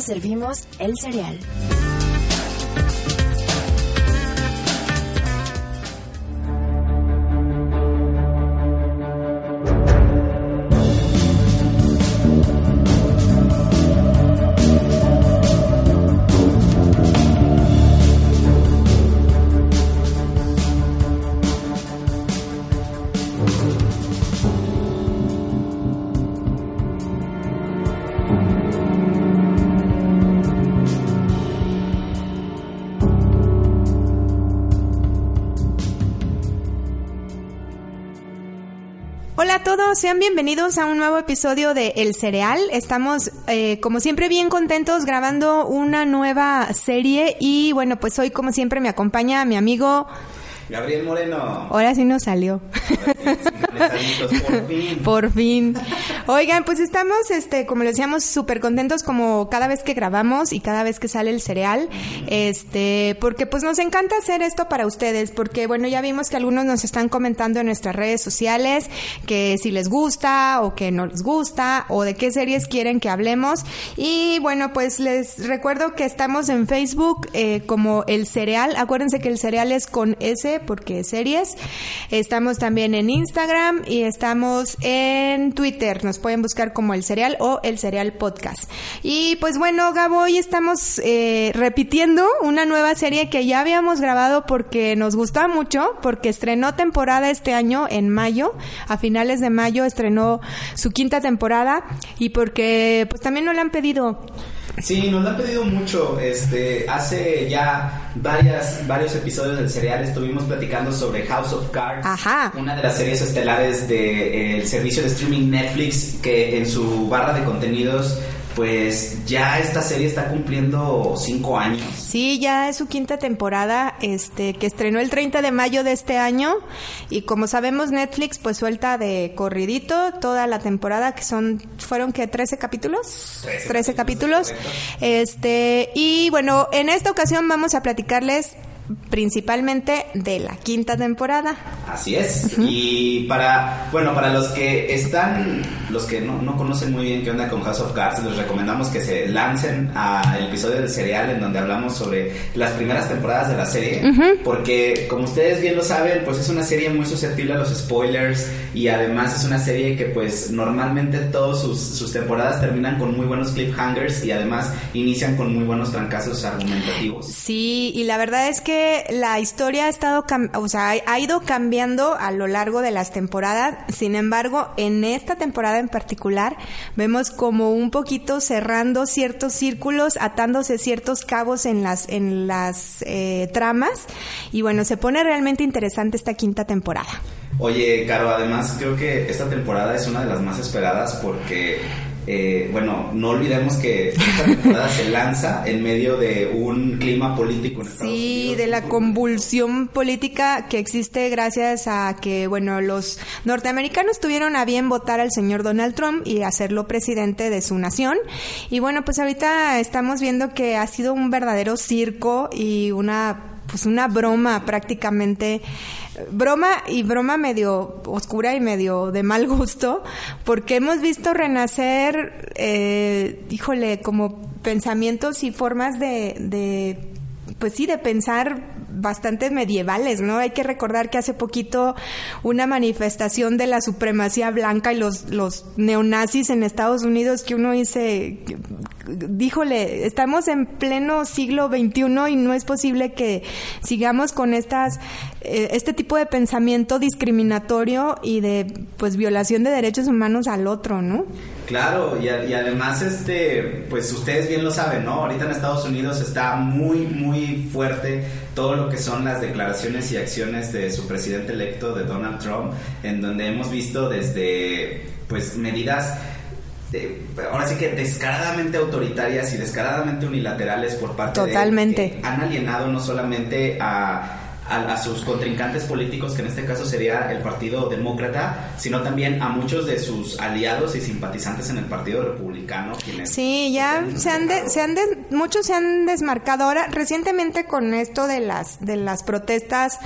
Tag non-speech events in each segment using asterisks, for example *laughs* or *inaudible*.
Servimos el cereal. Sean bienvenidos a un nuevo episodio de El Cereal. Estamos, eh, como siempre, bien contentos grabando una nueva serie y bueno, pues hoy, como siempre, me acompaña mi amigo Gabriel Moreno. Ahora sí nos salió. Por *laughs* fin. Por fin. Oigan, pues estamos, este, como les decíamos, súper contentos como cada vez que grabamos y cada vez que sale el cereal. Este, porque pues nos encanta hacer esto para ustedes, porque bueno, ya vimos que algunos nos están comentando en nuestras redes sociales que si les gusta o que no les gusta o de qué series quieren que hablemos. Y bueno, pues les recuerdo que estamos en Facebook eh, como el cereal. Acuérdense que el cereal es con S porque series. Estamos también en Instagram y estamos en Twitter. Nos pueden buscar como el cereal o el cereal podcast. Y pues bueno, Gabo, hoy estamos eh, repitiendo una nueva serie que ya habíamos grabado porque nos gustó mucho, porque estrenó temporada este año en mayo, a finales de mayo estrenó su quinta temporada y porque pues también nos la han pedido. Sí, nos lo han pedido mucho. Este, hace ya varias, varios episodios del serial estuvimos platicando sobre House of Cards, Ajá. una de las series estelares del servicio de streaming Netflix que en su barra de contenidos pues ya esta serie está cumpliendo cinco años. Sí, ya es su quinta temporada, este, que estrenó el 30 de mayo de este año y como sabemos Netflix pues suelta de corridito toda la temporada que son, fueron que 13 capítulos, 13 capítulos, correcto. este, y bueno, en esta ocasión vamos a platicarles principalmente de la quinta temporada. Así es. Y para, bueno, para los que están, los que no, no conocen muy bien qué onda con House of Cards, les recomendamos que se lancen al episodio del serial en donde hablamos sobre las primeras temporadas de la serie. Porque, como ustedes bien lo saben, pues es una serie muy susceptible a los spoilers y además es una serie que pues normalmente todas sus, sus temporadas terminan con muy buenos cliffhangers y además inician con muy buenos trancazos argumentativos. Sí, y la verdad es que la historia ha estado, o sea, ha ido cambiando a lo largo de las temporadas. Sin embargo, en esta temporada en particular, vemos como un poquito cerrando ciertos círculos, atándose ciertos cabos en las, en las eh, tramas. Y bueno, se pone realmente interesante esta quinta temporada. Oye, Caro, además creo que esta temporada es una de las más esperadas porque, eh, bueno, no olvidemos que esta temporada se lanza en medio de un clima político en Estados Sí, Unidos. de la convulsión política que existe gracias a que, bueno, los norteamericanos tuvieron a bien votar al señor Donald Trump y hacerlo presidente de su nación. Y bueno, pues ahorita estamos viendo que ha sido un verdadero circo y una pues una broma prácticamente broma y broma medio oscura y medio de mal gusto porque hemos visto renacer eh, híjole como pensamientos y formas de, de pues sí, de pensar bastante medievales, ¿no? Hay que recordar que hace poquito una manifestación de la supremacía blanca y los, los neonazis en Estados Unidos que uno dice, díjole, estamos en pleno siglo XXI y no es posible que sigamos con estas, este tipo de pensamiento discriminatorio y de, pues, violación de derechos humanos al otro, ¿no? Claro, y, a- y además, este, pues ustedes bien lo saben, ¿no? Ahorita en Estados Unidos está muy, muy fuerte todo lo que son las declaraciones y acciones de su presidente electo, de Donald Trump, en donde hemos visto desde, pues, medidas de- ahora sí que descaradamente autoritarias y descaradamente unilaterales por parte Totalmente. de que han alienado no solamente a a, sus contrincantes políticos, que en este caso sería el Partido Demócrata, sino también a muchos de sus aliados y simpatizantes en el Partido Republicano. sí, ya se han, se han muchos se han desmarcado ahora recientemente con esto de las de las protestas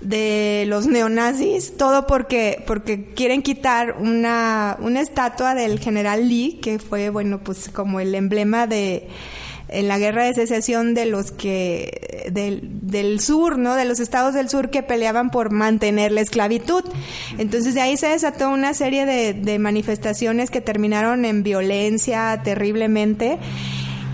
de los neonazis, todo porque porque quieren quitar una una estatua del general Lee, que fue bueno, pues como el emblema de en la guerra de secesión de los que del, del, sur, ¿no? De los estados del sur que peleaban por mantener la esclavitud. Entonces de ahí se desató una serie de, de manifestaciones que terminaron en violencia terriblemente.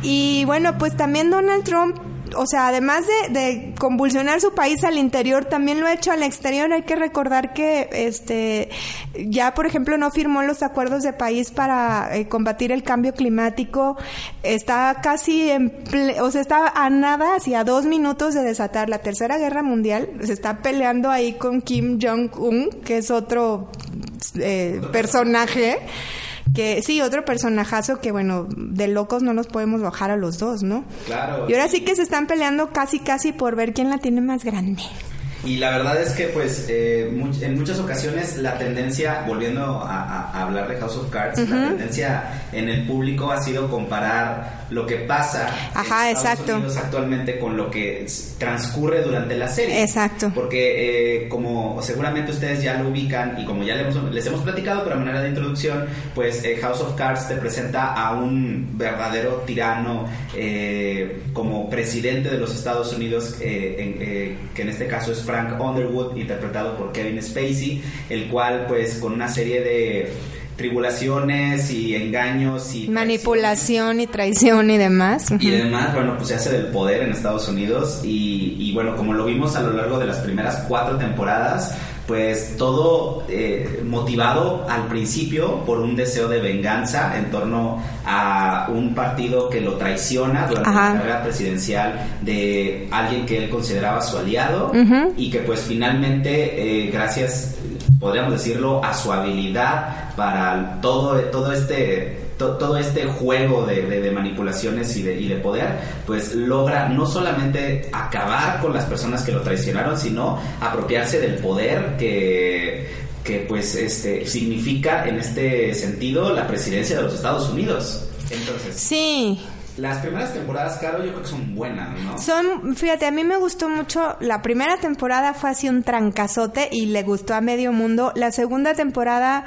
Y bueno, pues también Donald Trump o sea, además de, convulsionar su país al interior, también lo ha hecho al exterior. Hay que recordar que, este, ya por ejemplo no firmó los acuerdos de país para eh, combatir el cambio climático. Está casi en, o sea, está a nada, hacia dos minutos de desatar la tercera guerra mundial. Se está peleando ahí con Kim Jong Un, que es otro eh, personaje que sí, otro personajazo que bueno, de locos no nos podemos bajar a los dos, ¿no? Claro. Y ahora sí que se están peleando casi casi por ver quién la tiene más grande. Y la verdad es que, pues, eh, en muchas ocasiones la tendencia, volviendo a, hablar de House of Cards, la tendencia en el público ha sido comparar lo que pasa en Estados Unidos actualmente con lo que transcurre durante la serie. Exacto. Porque, eh, como seguramente ustedes ya lo ubican y como ya les hemos, les hemos platicado, pero a manera de introducción, pues eh, House of Cards te presenta a un verdadero tirano como presidente de los Estados Unidos, que en este caso es Frank Underwood, interpretado por Kevin Spacey, el cual pues con una serie de tribulaciones y engaños y manipulación y traición y demás. Y además, bueno, pues se hace del poder en Estados Unidos y, y, bueno, como lo vimos a lo largo de las primeras cuatro temporadas, pues todo eh, motivado al principio por un deseo de venganza en torno a un partido que lo traiciona durante la carrera presidencial de alguien que él consideraba su aliado y que pues finalmente eh, gracias podríamos decirlo a su habilidad para todo todo este todo este juego de, manipulaciones y de, y de, poder, pues logra no solamente acabar con las personas que lo traicionaron, sino apropiarse del poder que, que pues este significa en este sentido la presidencia de los Estados Unidos. Entonces, sí. Las primeras temporadas, Caro, yo creo que son buenas, ¿no? Son, fíjate, a mí me gustó mucho. La primera temporada fue así un trancazote y le gustó a medio mundo. La segunda temporada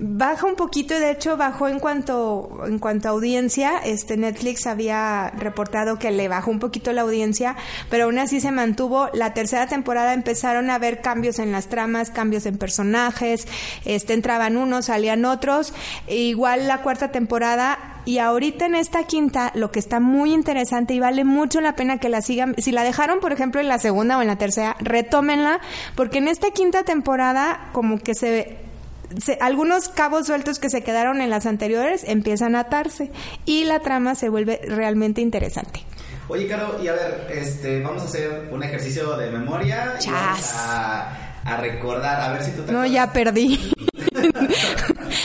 Baja un poquito y de hecho bajó en cuanto en cuanto a audiencia. Este Netflix había reportado que le bajó un poquito la audiencia, pero aún así se mantuvo. La tercera temporada empezaron a haber cambios en las tramas, cambios en personajes. Este entraban unos, salían otros. E igual la cuarta temporada y ahorita en esta quinta, lo que está muy interesante y vale mucho la pena que la sigan, si la dejaron, por ejemplo, en la segunda o en la tercera, retómenla, porque en esta quinta temporada como que se algunos cabos sueltos que se quedaron en las anteriores empiezan a atarse y la trama se vuelve realmente interesante. Oye, Caro, y a ver, este, vamos a hacer un ejercicio de memoria y a, recordar, a ver si tú te No, ya perdí. *laughs*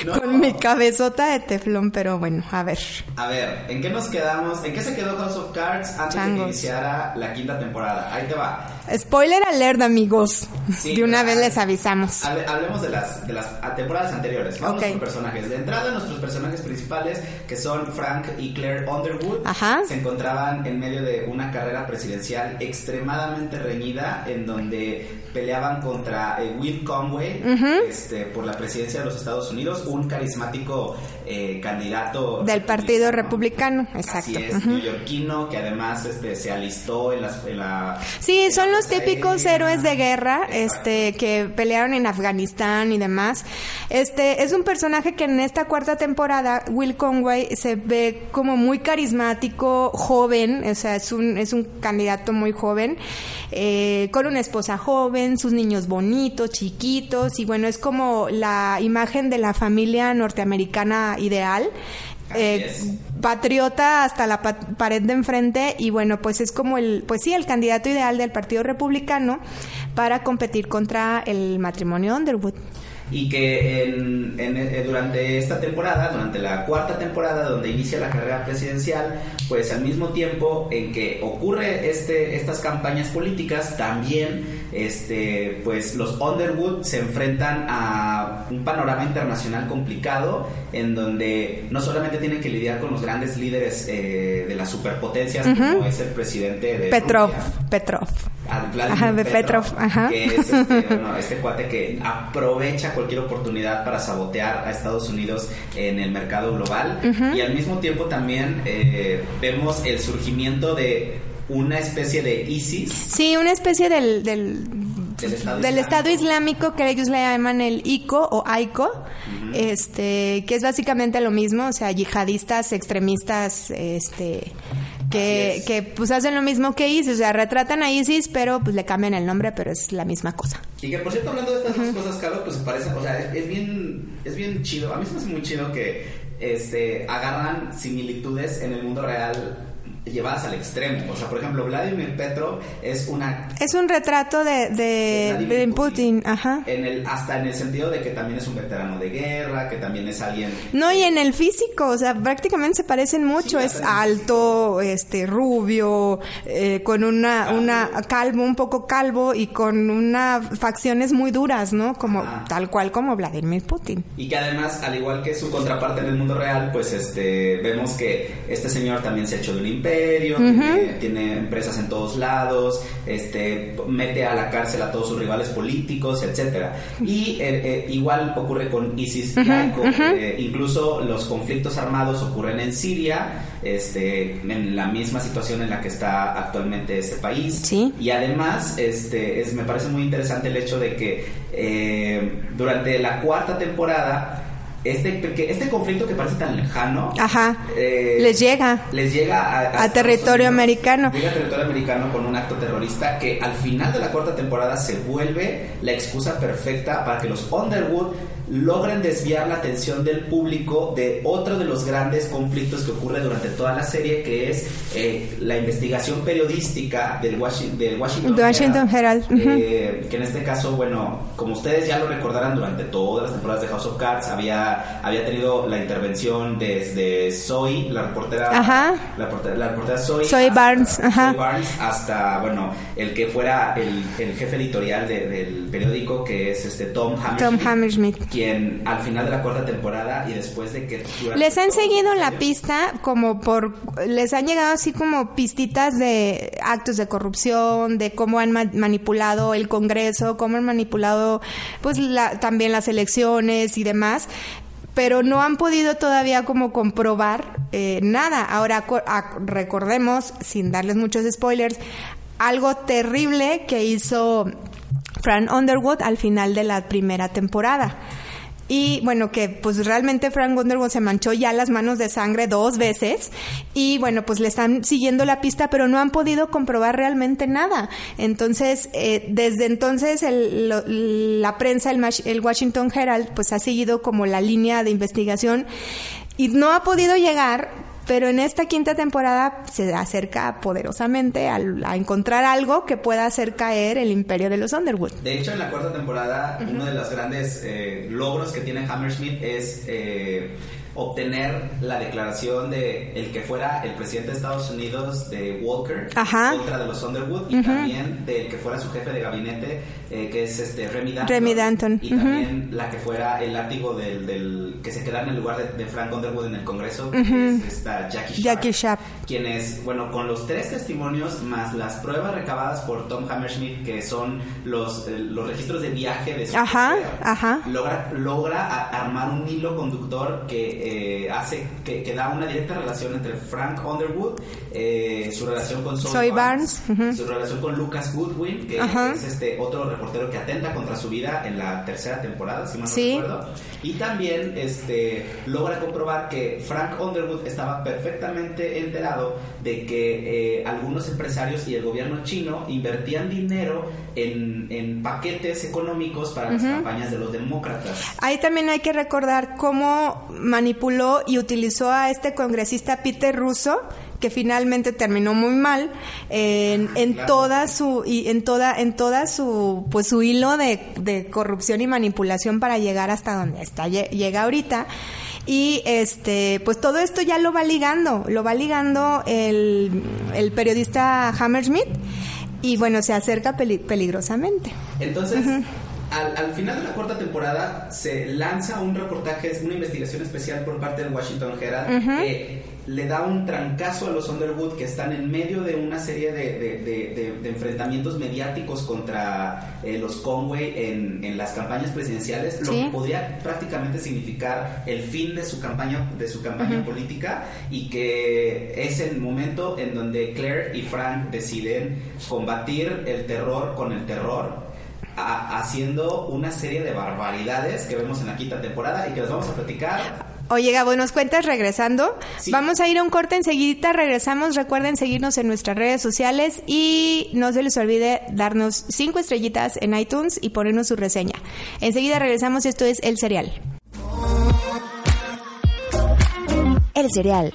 *laughs* Con mi cabezota de teflón, pero bueno, a ver. A ver, ¿en qué nos quedamos? ¿En qué se quedó House of Cards antes de que iniciara la quinta temporada? Ahí te va. Spoiler alert, amigos. de una vez les avisamos. hablemos de las, de las temporadas anteriores. Vamos con personajes. De entrada, nuestros personajes principales, que son Frank y Claire Underwood, se encontraban en medio de una carrera presidencial extremadamente reñida, en donde peleaban contra eh, Will Conway este, por la presidencia de los Estados Unidos, un carismático eh, candidato del Partido Republicano, exacto. Así es, neoyorquino, que además este, se alistó en, la... Sí, son los típicos héroes de guerra este, que pelearon en Afganistán y demás. Este, es un personaje que en esta cuarta temporada, Will Conway, se ve como muy carismático, joven, o sea, es un, es un candidato muy joven, eh, con una esposa joven, sus niños bonitos, chiquitos, y bueno, es como la imagen de la familia norteamericana ideal. Eh, patriota hasta la pared de enfrente y bueno pues es como el pues sí el candidato ideal del partido republicano para competir contra el matrimonio Underwood y que en, eh, durante esta temporada, durante la cuarta temporada donde inicia la carrera presidencial, pues al mismo tiempo en que ocurre este, estas campañas políticas, también este, pues los Underwood se enfrentan a un panorama internacional complicado en donde no solamente tienen que lidiar con los grandes líderes eh, de las superpotencias, como es el presidente de Petrov, Petrov. Ajá, de Petrov, ajá. que es este, *laughs* bueno, este cuate que aprovecha cualquier oportunidad para sabotear a Estados Unidos en el mercado global y al mismo tiempo también eh, vemos el surgimiento de una especie de ISIS. Sí, una especie del, del, estado, islámico. que ellos le llaman el ICO o AICO, este, que es básicamente lo mismo, o sea, yihadistas, extremistas, este, que, que pues hacen lo mismo que ISIS, o sea, retratan a ISIS, pero pues le cambian el nombre, pero es la misma cosa. Y que por cierto, hablando de estas dos cosas, Carlos, pues parece, o sea, es, bien, es bien chido, a mí se me hace muy chido que este, agarran similitudes en el mundo real llevadas al extremo. O sea, por ejemplo, Vladimir Petrov es una... Es un retrato de, de, Putin, ajá. En el, hasta en el sentido de que también es un veterano de guerra, que también es alguien... No, y en el físico, o sea, prácticamente se parecen mucho. es alto, este, rubio, eh, con una, una calvo, un poco calvo y con unas facciones muy duras, ¿no? Como, tal cual como Vladimir Putin. Y que además, al igual que su contraparte en el mundo real, pues este, vemos que este señor también se ha hecho de un imperio tiene, empresas en todos lados, este, mete a la cárcel a todos sus rivales políticos, etcétera. Y eh, eh, igual ocurre con ISIS eh, incluso los conflictos armados ocurren en Siria, este, en la misma situación en la que está actualmente este país. Y además, este, es, me parece muy interesante el hecho de que durante la cuarta temporada este, este conflicto que parece tan lejano, eh, les llega, les llega a, territorio americano. Llega a territorio americano con un acto terrorista que al final de la cuarta temporada se vuelve la excusa perfecta para que los Underwood logren desviar la atención del público de otro de los grandes conflictos que ocurre durante toda la serie, que es eh, la investigación periodística del, del Washington, Herald, eh, que en este caso, bueno, como ustedes ya lo recordarán, durante todas las temporadas de House of Cards había, había tenido la intervención desde Zoe, la reportera, La, reportera, Zoe, Barnes, hasta, bueno, el que fuera el, jefe editorial del periódico, que es este Tom Tom Hammersmith quien al final de la cuarta temporada y después de que... Les han seguido la pista como por... Les han llegado así como pistitas de actos de corrupción, de cómo han manipulado el Congreso, cómo han manipulado pues la, también las elecciones y demás pero no han podido todavía como comprobar eh, nada. Ahora recordemos, sin darles muchos spoilers, algo terrible que hizo Fran Underwood al final de la primera temporada. Y bueno, que pues realmente Frank Underwood se manchó ya las manos de sangre dos veces y bueno, pues le están siguiendo la pista, pero no han podido comprobar realmente nada. Entonces, eh, desde entonces el, la prensa, el, el Washington Herald, pues ha seguido como la línea de investigación y no ha podido llegar pero en esta quinta temporada se acerca poderosamente a, encontrar algo que pueda hacer caer el imperio de los Underwood. De hecho, en la cuarta temporada, uno de los grandes eh, logros que tiene Hammersmith es eh, obtener la declaración de el que fuera el presidente de Estados Unidos de Walker contra de los Underwood y también del que fuera su jefe de gabinete eh, que es este Remy Danton, y también la que fuera el látigo del, del que se quedara en el lugar de, Frank Underwood en el Congreso que es esta Jackie Sharp, Jackie Sharp. quienes bueno con los tres testimonios más las pruebas recabadas por Tom Hammersmith que son los, eh, los registros de viaje de su ajá, ajá. logra logra armar un hilo conductor que eh, hace que, que, da una directa relación entre Frank Underwood, eh, su relación con Zoe Barnes, su relación con Lucas Goodwin, que es este otro reportero que atenta contra su vida en la tercera temporada, si mal no recuerdo. Y también este logra comprobar que Frank Underwood estaba perfectamente enterado de que eh, algunos empresarios y el gobierno chino invertían dinero en, en paquetes económicos para las campañas de los demócratas. Ahí también hay que recordar cómo manipuló y utilizó a este congresista Peter Russo que finalmente terminó muy mal en, en toda su y en toda en toda su pues su hilo de, de corrupción y manipulación para llegar hasta donde está llega ahorita. Y este, pues todo esto ya lo va ligando, lo va ligando el, el periodista Hammersmith y bueno, se acerca peligrosamente. Entonces, al, final de la cuarta temporada se lanza un reportaje, una investigación especial por parte del Washington Herald que le da un trancazo a los Underwood que están en medio de una serie de, enfrentamientos mediáticos contra eh, los Conway en, las campañas presidenciales, lo que podría prácticamente significar el fin de su campaña, de su campaña política y que es el momento en donde Claire y Frank deciden combatir el terror con el terror haciendo una serie de barbaridades que vemos en la quinta temporada y que les vamos a platicar. Oye, Gabo, ¿nos cuentas regresando? Vamos a ir a un corte enseguida, regresamos. Recuerden seguirnos en nuestras redes sociales y no se les olvide darnos cinco estrellitas en iTunes y ponernos su reseña. Enseguida regresamos, esto es El Cereal. El Cereal.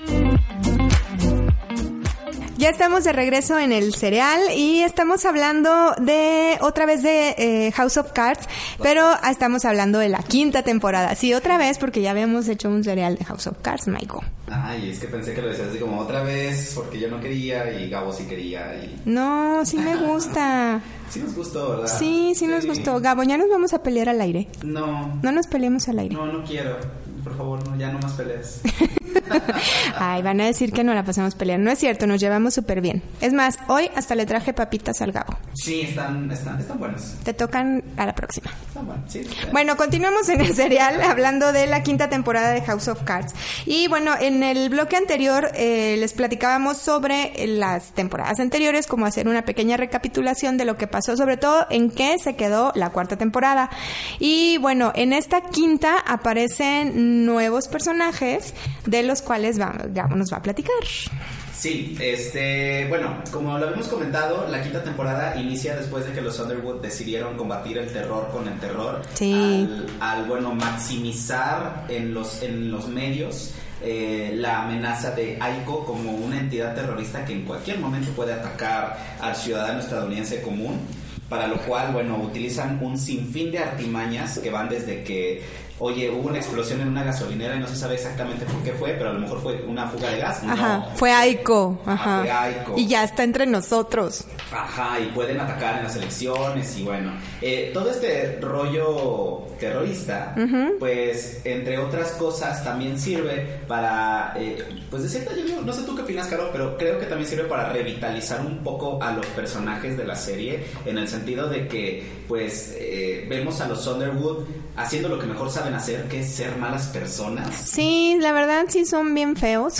Ya estamos de regreso en el cereal y estamos hablando de otra vez de eh, House of Cards, pero estamos hablando de la quinta temporada. Sí, otra vez porque ya habíamos hecho un cereal de House of Cards, Michael. Ay, es que pensé que lo decías así como otra vez porque yo no quería y Gabo sí quería. Y... No, sí me *laughs* gusta. sí nos gustó, ¿verdad? Sí, sí, nos gustó. Gabo, ya nos vamos a pelear al aire. No. No nos peleemos al aire. No, no quiero. Por favor, no, ya no más peleas. *laughs* *laughs* Ay, van a decir que no la pasamos peleando. No es cierto, nos llevamos súper bien. Es más, hoy hasta le traje papitas al Gabo. Sí, están, están, están buenas. Te tocan a la próxima. Están buenas, sí. Bueno, continuamos en el serial *laughs* hablando de la quinta temporada de House of Cards. Y bueno, en el bloque anterior eh, les platicábamos sobre las temporadas anteriores, como hacer una pequeña recapitulación de lo que pasó, sobre todo en qué se quedó la cuarta temporada. Y bueno, en esta quinta aparecen nuevos personajes de los cuales va, nos va a platicar. Sí, este, bueno, como lo habíamos comentado, la quinta temporada inicia después de que los Underwood decidieron combatir el terror con el terror. Sí. Al, bueno, maximizar en los, en los medios eh, la amenaza de Aiko como una entidad terrorista que en cualquier momento puede atacar al ciudadano estadounidense común para lo cual, bueno, utilizan un sinfín de artimañas que van desde que oye, hubo una explosión en una gasolinera y no se sabe exactamente por qué fue, pero a lo mejor fue una fuga de gas. Ajá, fue Aiko. Ajá. Fue Aiko. Y ya está entre nosotros. Ajá, y pueden atacar en las elecciones y bueno, eh, todo este rollo terrorista, pues entre otras cosas también sirve para, eh, pues de cierta, yo no sé tú qué opinas, Caro, pero creo que también sirve para revitalizar un poco a los personajes de la serie, en el sentido de que, pues, eh, vemos a los Underwood haciendo lo que mejor saben hacer, que es ser malas personas. Sí, la verdad sí son bien feos.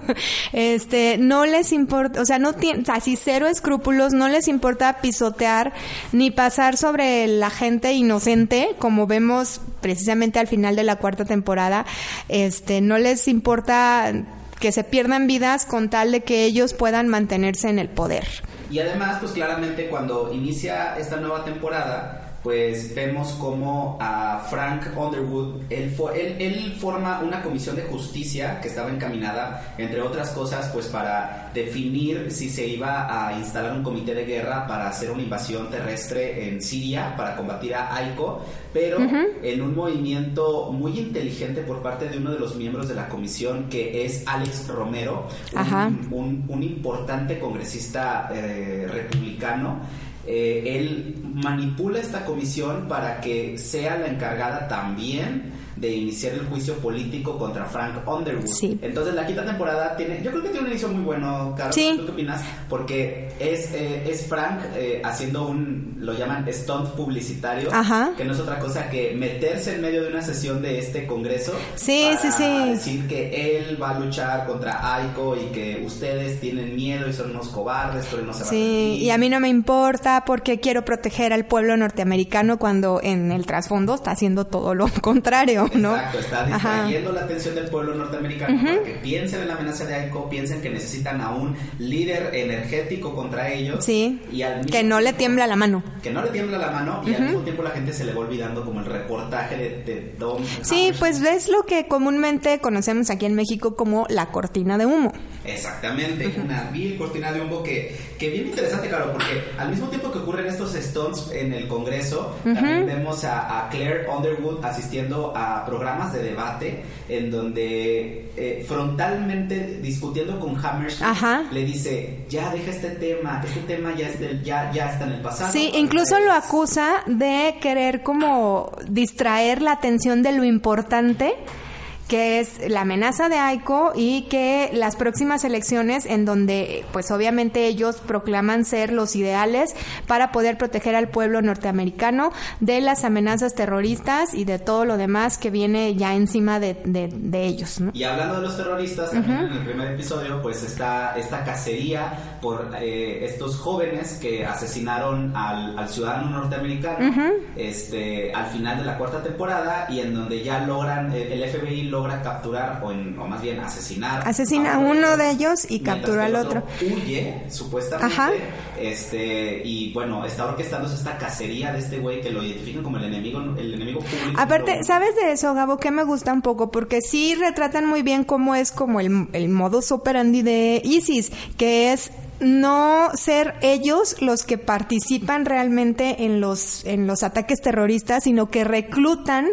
*laughs* este, no les importa, o sea, no tienen, así cero escrúpulos, no les importa pisotear ni pasar sobre la gente inocente, como vemos precisamente al final de la cuarta temporada. Este, no les importa que se pierdan vidas con tal de que ellos puedan mantenerse en el poder. Y además, pues claramente cuando inicia esta nueva temporada, pues vemos como a Frank Underwood, él, él, forma una comisión de justicia que estaba encaminada, entre otras cosas, pues para definir si se iba a instalar un comité de guerra para hacer una invasión terrestre en Siria para combatir a AICO, pero en un movimiento muy inteligente por parte de uno de los miembros de la comisión, que es Alex Romero, un, importante congresista eh, republicano eh, él manipula esta comisión para que sea la encargada también de iniciar el juicio político contra Frank Underwood. Entonces la quinta temporada tiene, yo creo que tiene un inicio muy bueno, Carlos, ¿tú qué opinas? Porque es, eh, es Frank eh, haciendo un, lo llaman stunt publicitario, que no es otra cosa que meterse en medio de una sesión de este congreso sí, para sí, sí. decir que él va a luchar contra Aiko y que ustedes tienen miedo y son unos cobardes, pero no se Sí, y a mí no me importa porque quiero proteger al pueblo norteamericano cuando en el trasfondo está haciendo todo lo *laughs* contrario. ¿No? Exacto, está distrayendo la atención del pueblo norteamericano para que piensen en la amenaza de AICO, piensen que necesitan a un líder energético contra ellos. Sí, que no le tiembla la mano. Que no le tiembla la mano y al mismo tiempo la gente se le va olvidando como el reportaje de, de Don. Sí, pues es lo que comúnmente conocemos aquí en México como la cortina de humo. Exactamente, una vil cortina de humo que, que bien interesante, claro, porque al mismo tiempo que ocurren estos stunts en el Congreso, también vemos a, Claire Underwood asistiendo a programas de debate en donde eh, frontalmente discutiendo con Hammerstein le dice, ya deja este tema, este tema ya, es del, ya, ya está en el pasado. Sí, incluso lo acusa de querer como distraer la atención de lo importante que es la amenaza de AICO y que las próximas elecciones en donde pues obviamente ellos proclaman ser los ideales para poder proteger al pueblo norteamericano de las amenazas terroristas y de todo lo demás que viene ya encima de, de, ellos. Y hablando de los terroristas, en el primer episodio pues está esta cacería por eh, estos jóvenes que asesinaron al, al ciudadano norteamericano este, al final de la cuarta temporada y en donde ya logran, el, el FBI logra capturar o, o más bien asesinar. Asesina a uno de ellos y captura al otro. Huye, supuestamente. Este, y bueno, está orquestándose esta cacería de este güey que lo identifican como el enemigo, el enemigo público. Aparte, ¿sabes de eso, Gabo? Que me gusta un poco, porque sí retratan muy bien cómo es como el, el modus operandi de ISIS, que es no ser ellos los que participan realmente en los en los ataques terroristas, sino que reclutan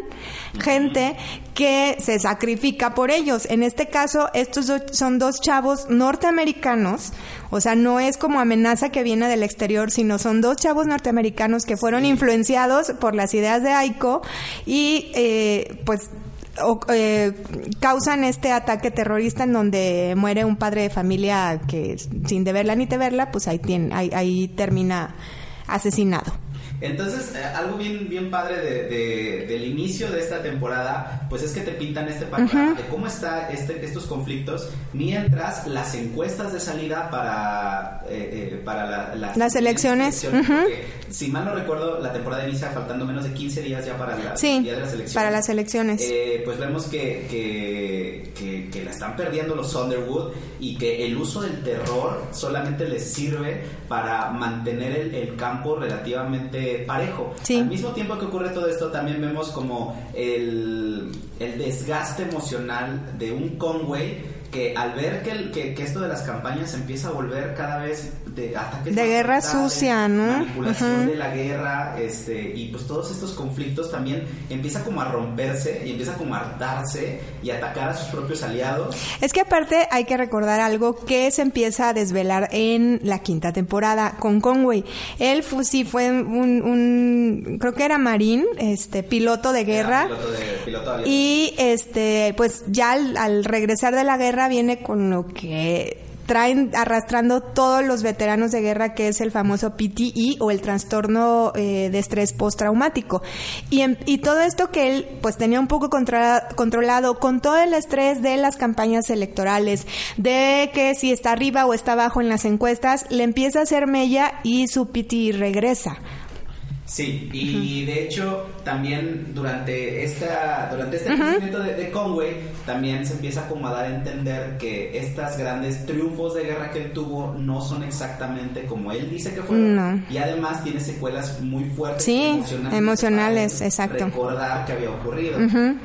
gente que se sacrifica por ellos. En este caso, estos son dos chavos norteamericanos, o sea, no es como amenaza que viene del exterior, sino son dos chavos norteamericanos que fueron influenciados por las ideas de Aiko y eh, pues eh, causan este ataque terrorista en donde muere un padre de familia que sin deberla ni verla pues ahí, tiene, ahí termina asesinado. Entonces, eh, algo bien, bien padre de, del inicio de esta temporada, pues es que te pintan este panorama de cómo están este, estos conflictos, mientras las encuestas de salida para, eh, eh, para las, elecciones. Si mal no recuerdo, la temporada inicia faltando menos de 15 días ya para la, día de las elecciones. Para las elecciones. pues vemos que, que, que, la están perdiendo los Underwood y que el uso del terror solamente les sirve para mantener el, el campo relativamente parejo. Al mismo tiempo que ocurre todo esto, también vemos como el, el desgaste emocional de un Conway que al ver que, que, que, esto de las campañas empieza a volver cada vez de ataques de guerra sucia, ¿no? Manipulación de la guerra, este, y pues todos estos conflictos también empieza como a romperse y empieza como a hartarse y atacar a sus propios aliados. Es que aparte hay que recordar algo que se empieza a desvelar en la quinta temporada con Conway. Él sí fue un, un, creo que era marín, este, piloto de guerra. Piloto de, piloto y este, pues ya al regresar de la guerra viene con lo que traen arrastrando todos los veteranos de guerra, que es el famoso PTE o el trastorno eh, de estrés postraumático. Y, y todo esto que él pues tenía un poco controlado con todo el estrés de las campañas electorales, de que si está arriba o está abajo en las encuestas, le empieza a hacer mella y su PTE regresa. Sí, y de hecho también durante esta durante este crecimiento de, Conway también se empieza como a dar a entender que estos grandes triunfos de guerra que él tuvo no son exactamente como él dice que fueron. Y además tiene secuelas muy fuertes sí, emocionales, exacto. Recordar que había ocurrido.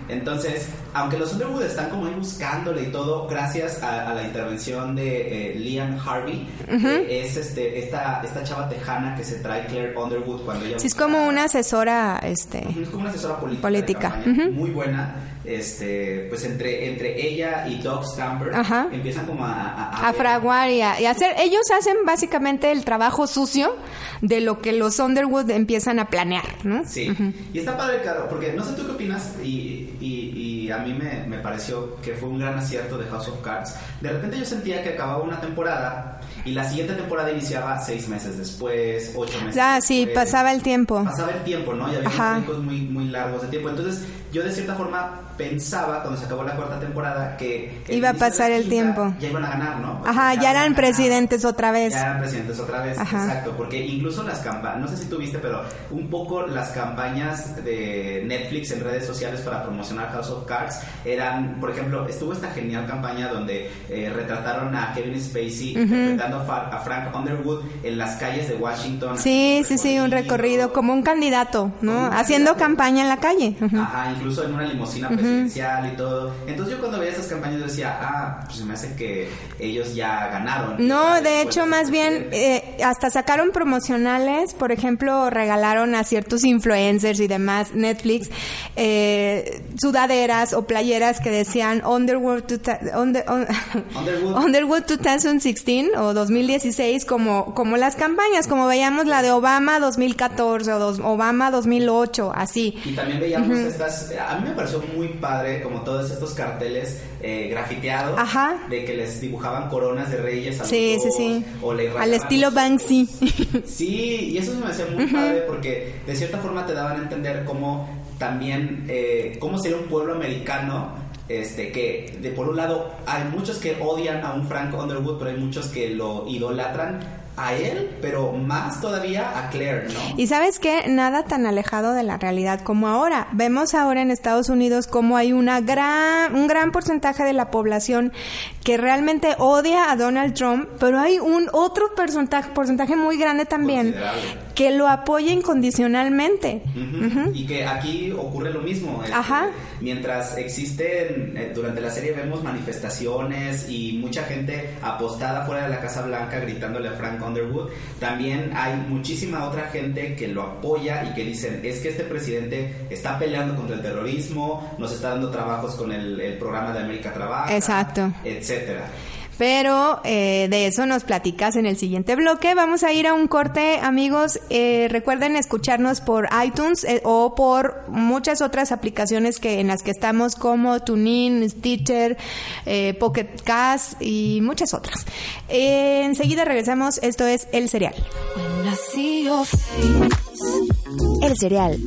Entonces, aunque los Underwood están como ahí buscándole y todo gracias a, la intervención de eh, Liam Harvey, que es este esta esta chava tejana que se trae Claire Underwood cuando ella como una asesora, este, es como una asesora política, muy buena. Este, pues entre entre ella y Doug Stamper empiezan como a, a, fraguar y, a, hacer. Ellos hacen básicamente el trabajo sucio de lo que los Underwood empiezan a planear, ¿no? Sí. Y está padre, claro, porque no sé tú qué opinas y, y, a mí me, me pareció que fue un gran acierto de House of Cards. De repente yo sentía que acababa una temporada y la siguiente temporada iniciaba seis meses después, ocho meses. Ah, sí, pasaba el tiempo. Pasaba el tiempo, ¿no? Y había muy, muy largos de tiempo. Entonces yo de cierta forma pensaba cuando se acabó la cuarta temporada que... Iba a pasar el tiempo. Ya iban a ganar, ¿no? Ajá, ya, eran presidentes otra vez. Ya eran presidentes otra vez, exacto, porque incluso las campañas, no sé si tú viste, pero un poco las campañas de Netflix en redes sociales para promocionar House of Cards eran, por ejemplo, estuvo esta genial campaña donde eh, retrataron a Kevin Spacey interpretando a Frank Underwood en las calles de Washington. Sí, sí, sí, un recorrido como un candidato, ¿no? Haciendo campaña en la calle. Ajá, incluso en una limusina presidencial y todo. Entonces yo cuando veía esas campañas decía, ah, pues se me hace que ellos ya ganaron. No, de hecho, más bien, eh, hasta sacaron promocionales, por ejemplo, regalaron a ciertos influencers y demás, Netflix, eh, sudaderas o playeras que decían *laughs* Underwood, Underwood. 2016 o 2016 como, como las campañas, como veíamos la de Obama 2014 o Obama 2008, así. Y también veíamos estas, a mí me pareció muy padre como todos estos carteles eh, grafiteados de que les dibujaban coronas de reyes a sí, sí, sí. al estilo Banksy. Sí, y eso se me hacía muy padre porque de cierta forma te daban a entender cómo también, eh, cómo sería un pueblo americano este que de por un lado hay muchos que odian a un Frank Underwood pero hay muchos que lo idolatran a él, pero más todavía a Claire, ¿no? Y sabes qué, nada tan alejado de la realidad como ahora. Vemos ahora en Estados Unidos como hay una gran, un gran porcentaje de la población que realmente odia a Donald Trump, pero hay un otro porcentaje, porcentaje muy grande también que lo apoya incondicionalmente. Y que aquí ocurre lo mismo. Este, Ajá. Mientras existen, eh, durante la serie vemos manifestaciones y mucha gente apostada fuera de la Casa Blanca gritándole a Frank Underwood, también hay muchísima otra gente que lo apoya y que dicen, es que este presidente está peleando contra el terrorismo, nos está dando trabajos con el, el programa de América Trabaja, Exacto. Etcétera. Pero eh, de eso nos platicas en el siguiente bloque. Vamos a ir a un corte, amigos. Eh, recuerden escucharnos por iTunes eh, o por muchas otras aplicaciones que en las que estamos como TuneIn, Stitcher, Pocket Cast y muchas otras. enseguida regresamos. Esto es El Cereal. El Cereal.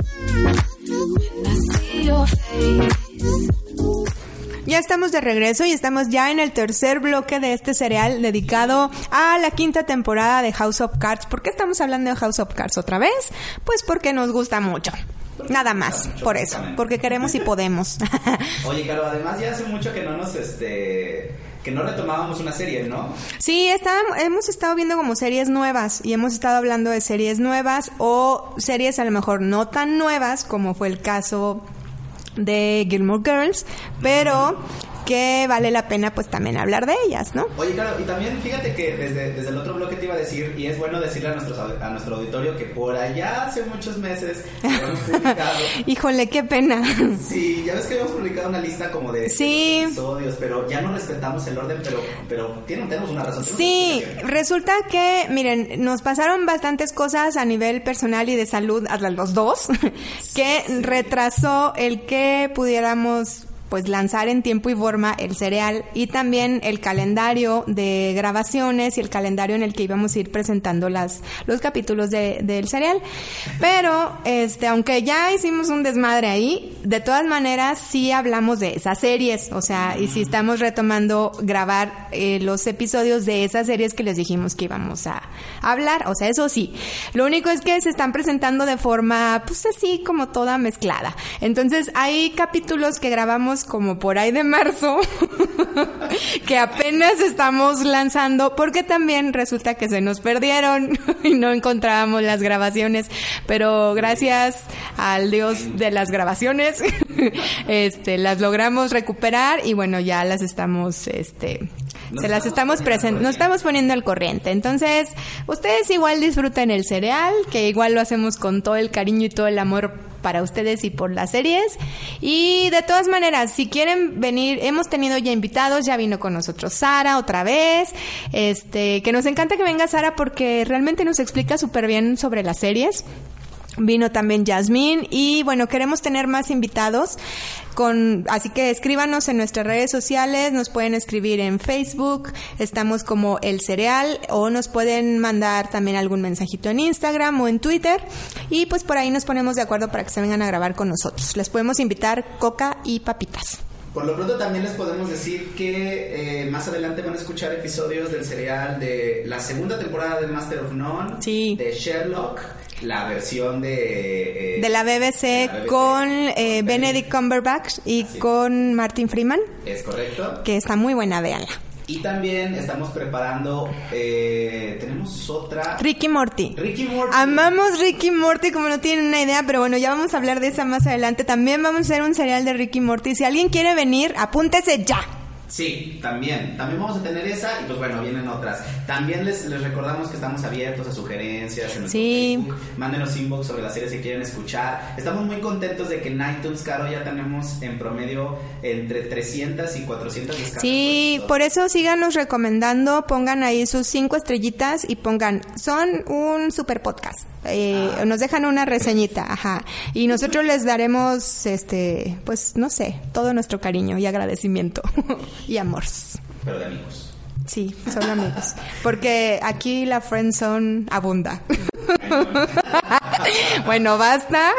Ya estamos de regreso y estamos ya en el tercer bloque de este serial dedicado a la quinta temporada de House of Cards. ¿Por qué estamos hablando de House of Cards otra vez? Pues porque nos gusta mucho. Nada más, por eso, porque queremos y podemos. *laughs* Oye, Caro, además ya hace mucho que no nos este que no retomábamos una serie, ¿no? Sí, hemos estado viendo como series nuevas y hemos estado hablando de series nuevas o series a lo mejor no tan nuevas como fue el caso de Gilmore Girls, pero que vale la pena pues también hablar de ellas, ¿no? Oye, claro, y también fíjate que desde, desde el otro bloque te iba a decir, y es bueno decirle a, nuestros, a nuestro auditorio que por allá hace muchos meses *laughs* hemos publicado... Híjole, qué pena. Sí, ya ves que habíamos publicado una lista como de, sí. episodios, pero ya no respetamos el orden, pero, pero tenemos una razón. Sí, resulta que, miren, nos pasaron bastantes cosas a nivel personal y de salud a los dos, *laughs* que retrasó el que pudiéramos pues lanzar en tiempo y forma el cereal y también el calendario de grabaciones y el calendario en el que íbamos a ir presentando las los capítulos de, del cereal. Pero este aunque ya hicimos un desmadre ahí, de todas maneras sí hablamos de esas series, o sea, y sí estamos retomando grabar eh, los episodios de esas series que les dijimos que íbamos a hablar, o sea, eso sí. Lo único es que se están presentando de forma pues así como toda mezclada. Entonces, hay capítulos que grabamos como por ahí de marzo, *laughs* que apenas estamos lanzando, porque también resulta que se nos perdieron *laughs* y no encontrábamos las grabaciones, pero gracias al Dios de las grabaciones, *laughs* este, las logramos recuperar y bueno, ya las estamos, este, se las estamos presentando, nos estamos poniendo al corriente. Entonces, ustedes igual disfruten el cereal, que igual lo hacemos con todo el cariño y todo el amor para ustedes y por las series. Y de todas maneras, si quieren venir, hemos tenido ya invitados, ya vino con nosotros Sara otra vez, este, que nos encanta que venga Sara porque realmente nos explica súper bien sobre las series. Vino también Yasmín y bueno, queremos tener más invitados con así que escríbanos en nuestras redes sociales, nos pueden escribir en Facebook, estamos como El Cereal o nos pueden mandar también algún mensajito en Instagram o en Twitter y pues por ahí nos ponemos de acuerdo para que se vengan a grabar con nosotros. Les podemos invitar coca y papitas. Por lo pronto también les podemos decir que eh, más adelante van a escuchar episodios del serial de la segunda temporada de Master of None, de Sherlock, la versión de... Eh, de, la BBC, con eh, Benedict Cumberbatch y con Martin Freeman. Es correcto. Que está muy buena, véanla. Y también estamos preparando, eh, tenemos otra... Ricky Morty. Ricky Morty. Amamos Ricky Morty como no tienen una idea, pero bueno, ya vamos a hablar de esa más adelante. También vamos a hacer un serial de Ricky Morty. Si alguien quiere venir, apúntese ya. Sí, también. También vamos a tener esa y pues bueno, vienen otras. También les, les recordamos que estamos abiertos a sugerencias en sí. Facebook. Mándenos inbox sobre las series que quieren escuchar. Estamos muy contentos de que en iTunes, Caro, ya tenemos en promedio entre 300 y 400 descargas. Sí, por eso síganos recomendando, pongan ahí sus cinco estrellitas y pongan, son un super podcast. Eh, ah. Nos dejan una reseñita, ajá. Y nosotros les daremos, este, pues no sé, todo nuestro cariño y agradecimiento. *laughs* y amor. Pero de amigos. Sí, son amigos. Porque aquí la friendzone abunda. *laughs* bueno, basta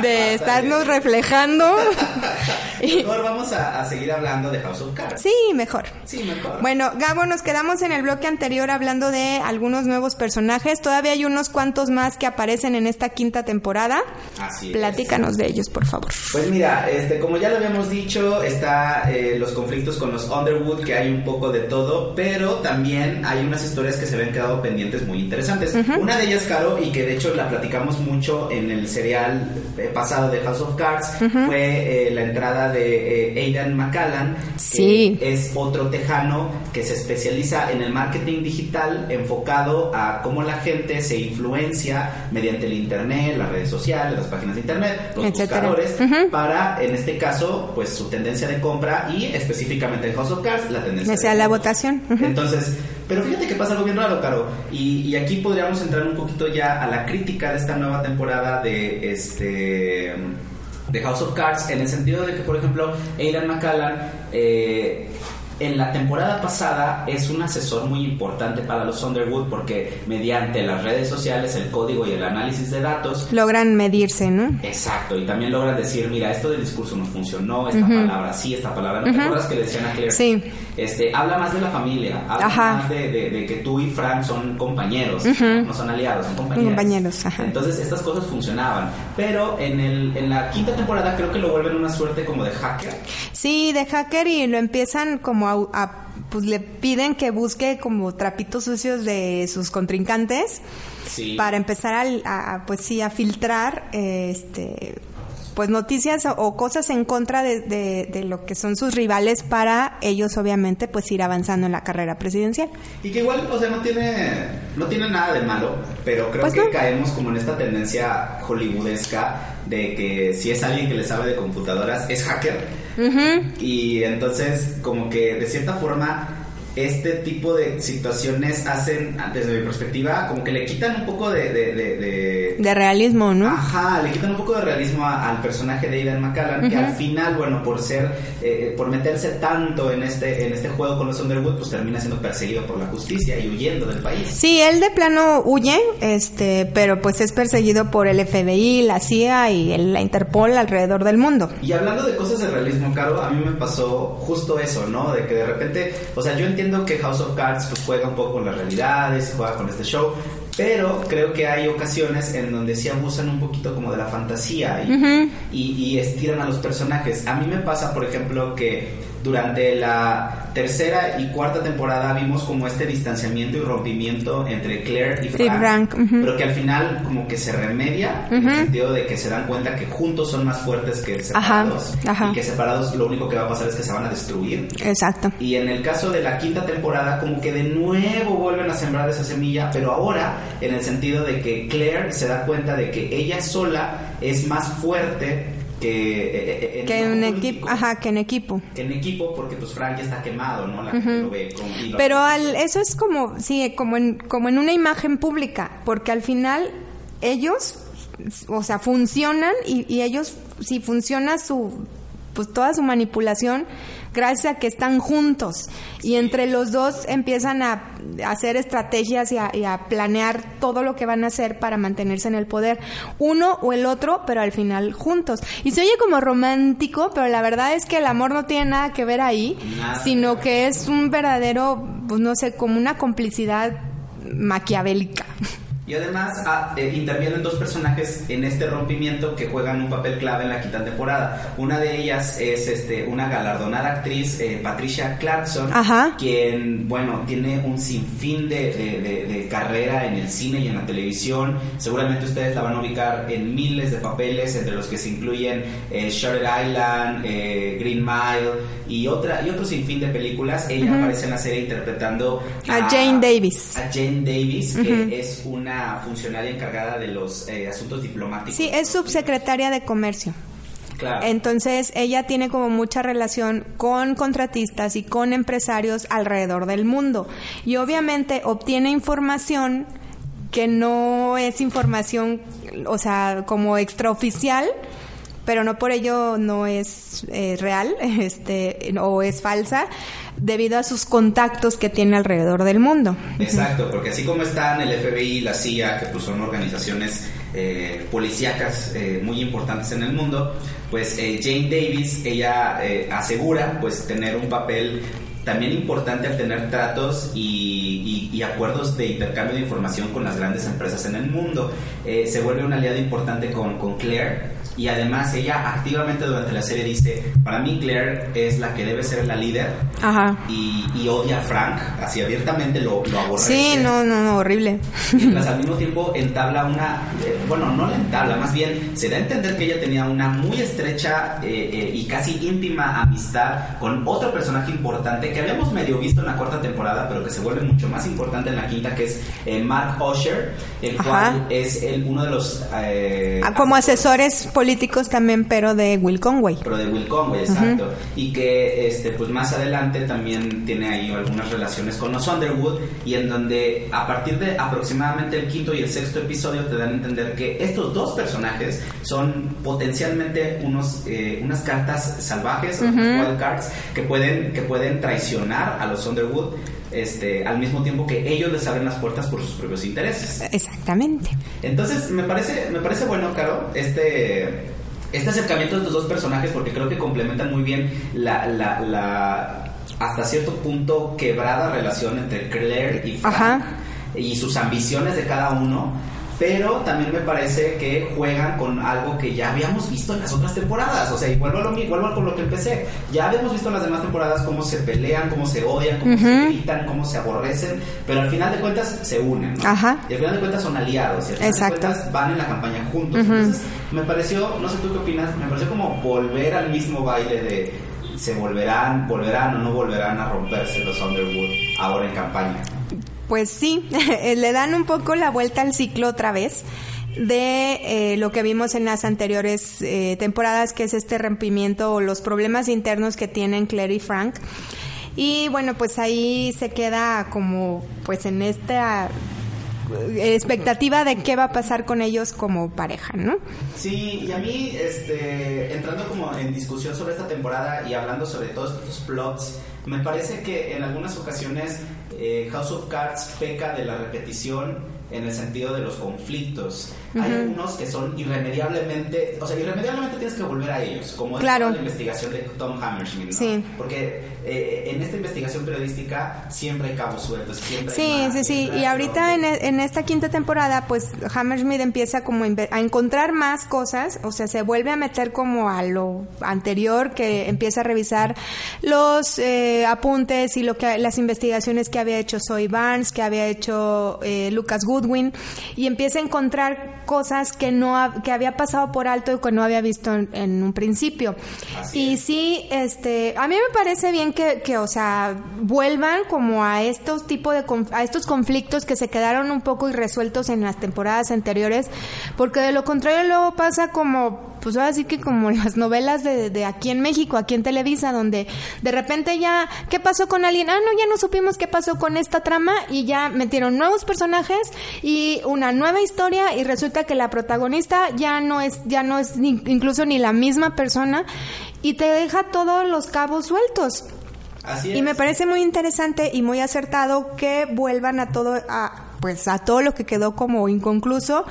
de estarnos reflejando. *laughs* mejor vamos a, seguir hablando de House of Cards. Sí, mejor. Sí, mejor. Bueno, Gabo, nos quedamos en el bloque anterior hablando de algunos nuevos personajes. Todavía hay unos cuantos más que aparecen en esta quinta temporada. Así Platícanos de ellos, por favor. Pues mira, este, como ya lo habíamos dicho, está eh, los conflictos con los Underwood, que hay un poco de todo, pero también hay unas historias que se ven quedado pendientes muy interesantes. Una de ellas, Caro, y que de hecho la platicamos mucho en el serial eh, pasado de House of Cards, fue eh, la entrada de eh, Aidan McCallan, sí. que es otro tejano que se especializa en el marketing digital enfocado a cómo la gente se influencia mediante el internet, las redes sociales, las páginas de internet, los buscadores, para, en este caso, pues su tendencia de compra y específicamente en House of Cards, la tendencia. sea la votación. Entonces, pero fíjate que pasa algo bien raro, Caro. Y, aquí podríamos entrar un poquito ya a la crítica de esta nueva temporada de este de House of Cards, en el sentido de que, por ejemplo, Aidan McCallan eh, en la temporada pasada es un asesor muy importante para los Underwood porque mediante las redes sociales, el código y el análisis de datos logran medirse, ¿no? Exacto, y también logran decir, mira, esto del discurso no funcionó, esta palabra sí, esta palabra no. ¿Te acuerdas que le decían a Claire? Sí. Este, habla más de la familia, habla más de, que tú y Frank son compañeros, no son aliados, son compañeros. Compañeros, Entonces estas cosas funcionaban, pero en, el, en la quinta temporada creo que lo vuelven una suerte como de hacker. Sí, de hacker y lo empiezan como pues le piden que busque como trapitos sucios de sus contrincantes para empezar a, pues sí a filtrar este pues noticias o cosas en contra de, de, lo que son sus rivales para ellos obviamente pues ir avanzando en la carrera presidencial. Y que igual, o sea, no tiene, no tiene nada de malo, pero creo pues que caemos como en esta tendencia hollywoodesca de que si es alguien que le sabe de computadoras es hacker y entonces, como que de cierta forma, este tipo de situaciones hacen, desde mi perspectiva, como que le quitan un poco de... De, realismo, ¿no? Ajá, le quitan un poco de realismo al personaje de Aidan McCallan, que al final, bueno, por ser, eh, por meterse tanto en este, en este juego con los Underwood, pues termina siendo perseguido por la justicia y huyendo del país. Sí, él de plano huye, este, pero pues es perseguido por el FBI, la CIA y la Interpol alrededor del mundo. Y hablando de cosas de realismo, Caro, a mí me pasó justo eso, ¿no? De que de repente, o sea, yo entiendo entiendo que House of Cards pues, juega un poco con las realidades y juega con este show, pero creo que hay ocasiones en donde sí abusan un poquito como de la fantasía y, y estiran a los personajes. A mí me pasa, por ejemplo, que durante la tercera y cuarta temporada vimos como este distanciamiento y rompimiento entre Claire y Frank, pero que al final como que se remedia en el sentido de que se dan cuenta que juntos son más fuertes que separados y que separados lo único que va a pasar es que se van a destruir. Exacto. Y en el caso de la quinta temporada como que de nuevo vuelven a sembrar esa semilla, pero ahora en el sentido de que Claire se da cuenta de que ella sola es más fuerte que, eh, eh, en, equipo, ajá, que en equipo. Que en equipo porque pues Frank ya está quemado, ¿no? La gente lo ve Pero al, eso es como, sí, como en, como en una imagen pública, porque al final ellos o sea, funcionan y, y ellos, si funciona su, pues toda su manipulación, gracias a que están juntos y entre los dos empiezan a hacer estrategias y a, planear todo lo que van a hacer para mantenerse en el poder, uno o el otro, pero al final juntos. Y se oye como romántico, pero la verdad es que el amor no tiene nada que ver ahí, sino que es un verdadero, pues no sé, como una complicidad maquiavélica. Y además ah, eh, intervienen dos personajes en este rompimiento que juegan un papel clave en la quinta temporada. Una de ellas es este, una galardonada actriz, eh, Patricia Clarkson, quien, bueno, tiene un sinfín de, de, carrera en el cine y en la televisión. Seguramente ustedes la van a ubicar en miles de papeles, entre los que se incluyen eh, Shutter Island, eh, Green Mile y, otra, y otro sinfín de películas. Ella aparece en la serie interpretando a, Jane Davis. A Jane Davis, que es una funcionaria encargada de los eh, asuntos diplomáticos. Sí, es subsecretaria de Comercio. Claro. Entonces ella tiene como mucha relación con contratistas y con empresarios alrededor del mundo. Y obviamente obtiene información que no es información, o sea, como extraoficial, pero no por ello no es eh, real *laughs* este, o es falsa debido a sus contactos que tiene alrededor del mundo. Exacto, porque así como están el FBI y la CIA, que pues son organizaciones eh, policíacas eh, muy importantes en el mundo, pues eh, Jane Davis, ella eh, asegura pues tener un papel también importante al tener tratos y, y, acuerdos de intercambio de información con las grandes empresas en el mundo. se vuelve un aliado importante con, con Claire, y además ella activamente durante la serie dice, para mí Claire es la que debe ser la líder Ajá. Y, y, odia a Frank, así abiertamente lo, lo aborrece. Sí, no, no, no, horrible. Mientras *laughs* al mismo tiempo entabla una, eh, bueno, no la entabla, más bien se da a entender que ella tenía una muy estrecha eh, eh, y casi íntima amistad con otro personaje importante que habíamos medio visto en la cuarta temporada, pero que se vuelve mucho más importante en la quinta, que es Mark Usher, el cual es el, uno de los... Ah, como asesores políticos también, pero de Will Conway. Pero de Will Conway, exacto. Y que este pues más adelante también tiene ahí algunas relaciones con los Underwood y en donde a partir de aproximadamente el quinto y el sexto episodio te dan a entender que estos dos personajes son potencialmente unos eh, unas cartas salvajes, uh wild cards, que pueden, que pueden traicionar a los Underwood este, al mismo tiempo que ellos les abren las puertas por sus propios intereses. Exactamente. Entonces, me parece, me parece bueno, Caro, este, este acercamiento de estos dos personajes porque creo que complementan muy bien la, la, la hasta cierto punto quebrada relación entre Claire y Frank y sus ambiciones de cada uno pero también me parece que juegan con algo que ya habíamos visto en las otras temporadas. O sea, y vuelvo, a lo, vuelvo con lo que empecé. Ya habíamos visto en las demás temporadas cómo se pelean, cómo se odian, cómo se gritan, cómo se aborrecen, pero al final de cuentas se unen. ¿no? Ajá. Y al final de cuentas son aliados. Y al final de cuentas van en la campaña juntos. Entonces, me pareció, no sé tú qué opinas, me pareció como volver al mismo baile de se volverán, volverán o no volverán a romperse los Underwood ahora en campaña pues sí, *laughs* le dan un poco la vuelta al ciclo otra vez de eh, lo que vimos en las anteriores eh, temporadas, que es este rompimiento o los problemas internos que tienen Claire y Frank. Y bueno, pues ahí se queda como pues en esta expectativa de qué va a pasar con ellos como pareja, ¿no? Sí, y a mí, este, entrando como en discusión sobre esta temporada y hablando sobre todos estos plots, me parece que en algunas ocasiones eh, House of Cards peca de la repetición en el sentido de los conflictos. Hay algunos que son irremediablemente, o sea, irremediablemente tienes que volver a ellos, como es la investigación de Tom Hammerschmidt, ¿no? Sí. Porque eh, en esta investigación periodística siempre hay cabos sueltos, siempre Sí, hay sí, sí, y ahorita en, en, esta quinta temporada, pues Hammerschmidt empieza como a encontrar más cosas, o sea, se vuelve a meter como a lo anterior, que empieza a revisar los eh, apuntes y lo que las investigaciones que había hecho Zoe Barnes, que había hecho eh, Lucas Goodwin, y empieza a encontrar cosas que no que había pasado por alto y que no había visto en, un principio. y sí, este, a mí me parece bien bien que, que, o sea, vuelvan como a estos tipos de a estos conflictos que se quedaron un poco irresueltos en las temporadas anteriores, porque de lo contrario luego pasa como, pues ahora sí que como las novelas de, de aquí en México, aquí en Televisa, donde de repente ya, ¿qué pasó con alguien? Ah, no, ya no supimos qué pasó con esta trama y ya metieron nuevos personajes y una nueva historia y resulta que la protagonista ya no es, ya no es incluso ni la misma persona y te deja todos los cabos sueltos. Así Y me parece muy interesante y muy acertado que vuelvan a todo, a, pues a todo lo que quedó como inconcluso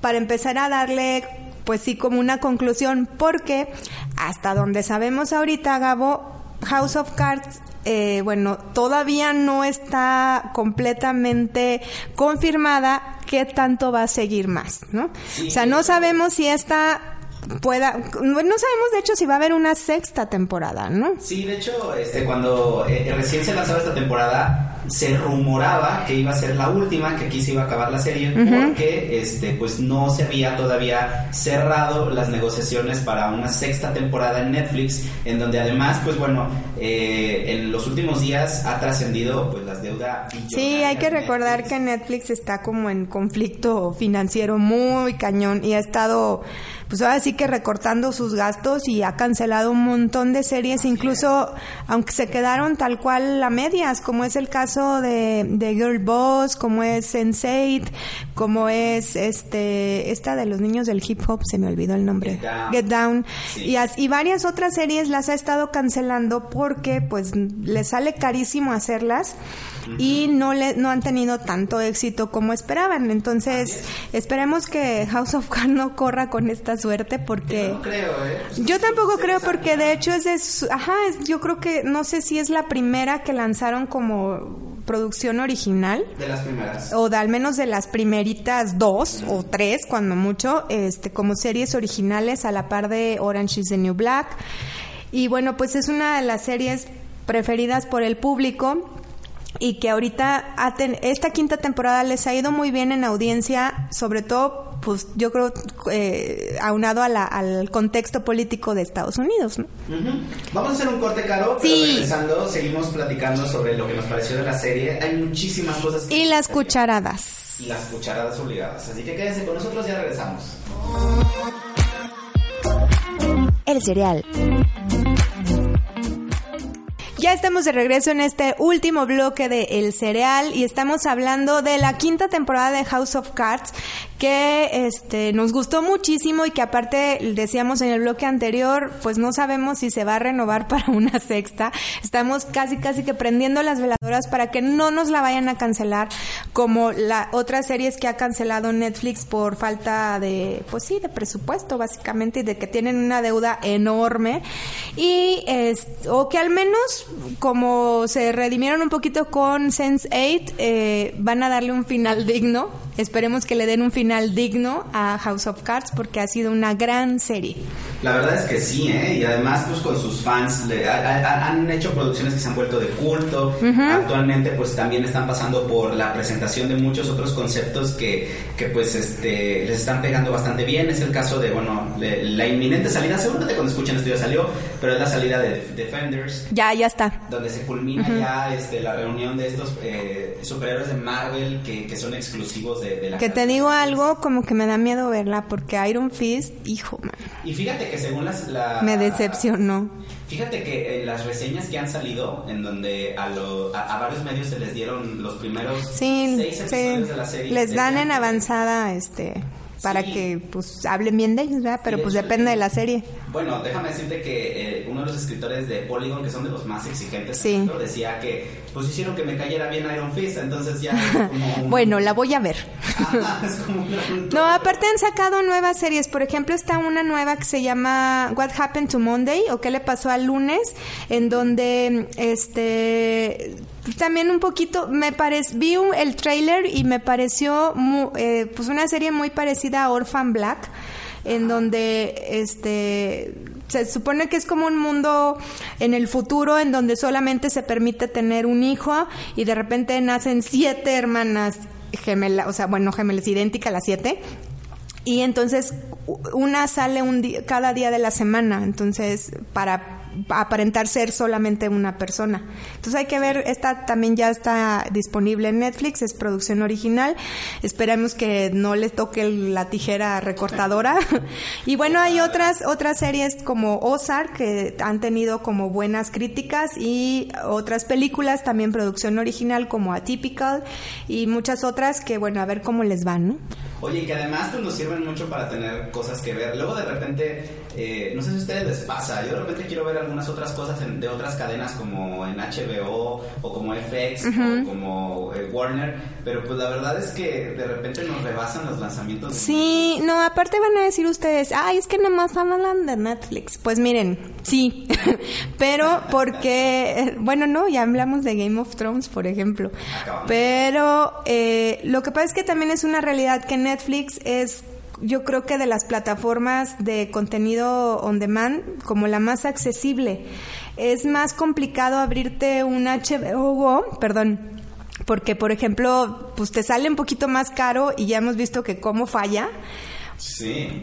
para empezar a darle pues sí como una conclusión porque hasta donde sabemos ahorita Gabo House of Cards eh, bueno, todavía no está completamente confirmada qué tanto va a seguir más, ¿no? o sea, no sabemos si esta pueda, no sabemos de hecho si va a haber una sexta temporada, ¿no? Sí, de hecho, este, cuando eh, recién se lanzaba esta temporada, se rumoraba que iba a ser la última, que aquí se iba a acabar la serie, porque este, pues no se había todavía cerrado las negociaciones para una sexta temporada en Netflix, en donde además, pues bueno, eh, en los últimos días ha trascendido pues las deudas. Sí, hay que recordar que Netflix está como en conflicto financiero muy cañón y ha estado pues ahora sí que recortando sus gastos y ha cancelado un montón de series, incluso aunque se quedaron tal cual a medias, como es el caso de, de Girl Boss, como es Sense8, como es este esta de los niños del hip hop, se me olvidó el nombre, Get Down, Y, y varias otras series las ha estado cancelando porque pues le sale carísimo hacerlas y no le no han tenido tanto éxito como esperaban. Entonces, esperemos que House of Cards no corra con esta suerte porque yo, creo, ¿eh? yo tampoco creo porque de hecho es de ajá, yo creo que no sé si es la primera que lanzaron como producción original. De las primeras. O de al menos de las primeritas dos o tres, cuando mucho, este, como series originales a la par de Orange is the New Black. Y bueno, pues es una de las series preferidas por el público y que ahorita esta quinta temporada les ha ido muy bien en audiencia, sobre todo, pues yo creo, eh, aunado al contexto político de Estados Unidos. ¿no? Vamos a hacer un corte, Caro, pero regresando, seguimos platicando sobre lo que nos pareció de la serie. Hay muchísimas cosas. y las cucharadas. Y las cucharadas obligadas. Así que quédense con nosotros, ya regresamos. El cereal. Ya estamos de regreso en este último bloque de El Cereal y estamos hablando de la quinta temporada de House of Cards que este nos gustó muchísimo y que aparte decíamos en el bloque anterior, pues no sabemos si se va a renovar *laughs* para una sexta. Estamos casi casi que prendiendo las veladoras para que no nos la vayan a cancelar como la otras series que ha cancelado Netflix por falta de pues sí, de presupuesto básicamente y de que tienen una deuda enorme y es, o que al menos como se redimieron un poquito con Sense8, eh, van a darle un final *laughs* digno. Esperemos que le den un final digno a House of Cards porque ha sido una gran serie. La verdad es que sí, ¿eh? Y además, pues con sus fans han hecho producciones que se han vuelto de culto. Actualmente, pues también están pasando por la presentación de muchos otros conceptos que, que pues este, les están pegando bastante bien. Es el caso de, bueno, la inminente salida, seguramente cuando escuchen esto ya salió, pero es la salida de Defenders. Ya, ya está donde se culmina ya este, la reunión de estos eh, superhéroes de Marvel que, que son exclusivos de, de, la Que te digo algo, como que me da miedo verla, porque Iron Fist, hijo, man. Y fíjate que según las... La, me decepcionó. Fíjate que en las reseñas que han salido, en donde a, a, varios medios se les dieron los primeros seis episodios de la serie. Les dan en avanzada, este para que pues hablen bien de ellos, ¿verdad? Pero pues depende de la serie. Bueno, déjame decirte que eh, uno de los escritores de Polygon, que son de los más exigentes, decía que pues hicieron que me cayera bien Iron Fist, entonces ya... *laughs* bueno, la voy a ver. *laughs* no, aparte han sacado nuevas series, por ejemplo está una nueva que se llama What Happened to Monday o qué le pasó al lunes, en donde este también un poquito, me parece, vi el trailer y me pareció eh, pues una serie muy parecida a Orphan Black, en donde este se supone que es como un mundo en el futuro en donde solamente se permite tener un hijo y de repente nacen siete hermanas gemelas, o sea, bueno, gemelas idénticas las siete. Y entonces una sale un cada día de la semana, entonces para aparentar ser solamente una persona. Entonces hay que ver, esta también ya está disponible en Netflix, es producción original. Esperemos que no le toque la tijera recortadora. *laughs* y bueno, hay otras, otras series como Ozark que han tenido como buenas críticas y otras películas también producción original como Atypical y muchas otras que bueno, a ver cómo les van, ¿no? Oye, que además pues, nos sirven mucho para tener cosas que ver. Luego de repente, eh, no sé si a ustedes les pasa, yo de repente quiero ver algunas otras cosas de otras cadenas como en HBO o como FX o como eh, Warner, pero pues la verdad es que de repente nos rebasan los lanzamientos. sí, no, aparte van a decir ustedes, ay, es que nada más hablan de Netflix. Pues miren, sí, *laughs* pero porque, bueno, no, ya hablamos de Game of Thrones, por ejemplo, pero eh, lo que pasa es que también es una realidad que Netflix es yo creo que de las plataformas de contenido on demand como la más accesible. Es más complicado abrirte un HBO perdón, porque por ejemplo, pues te sale un poquito más caro y ya hemos visto que cómo falla. Sí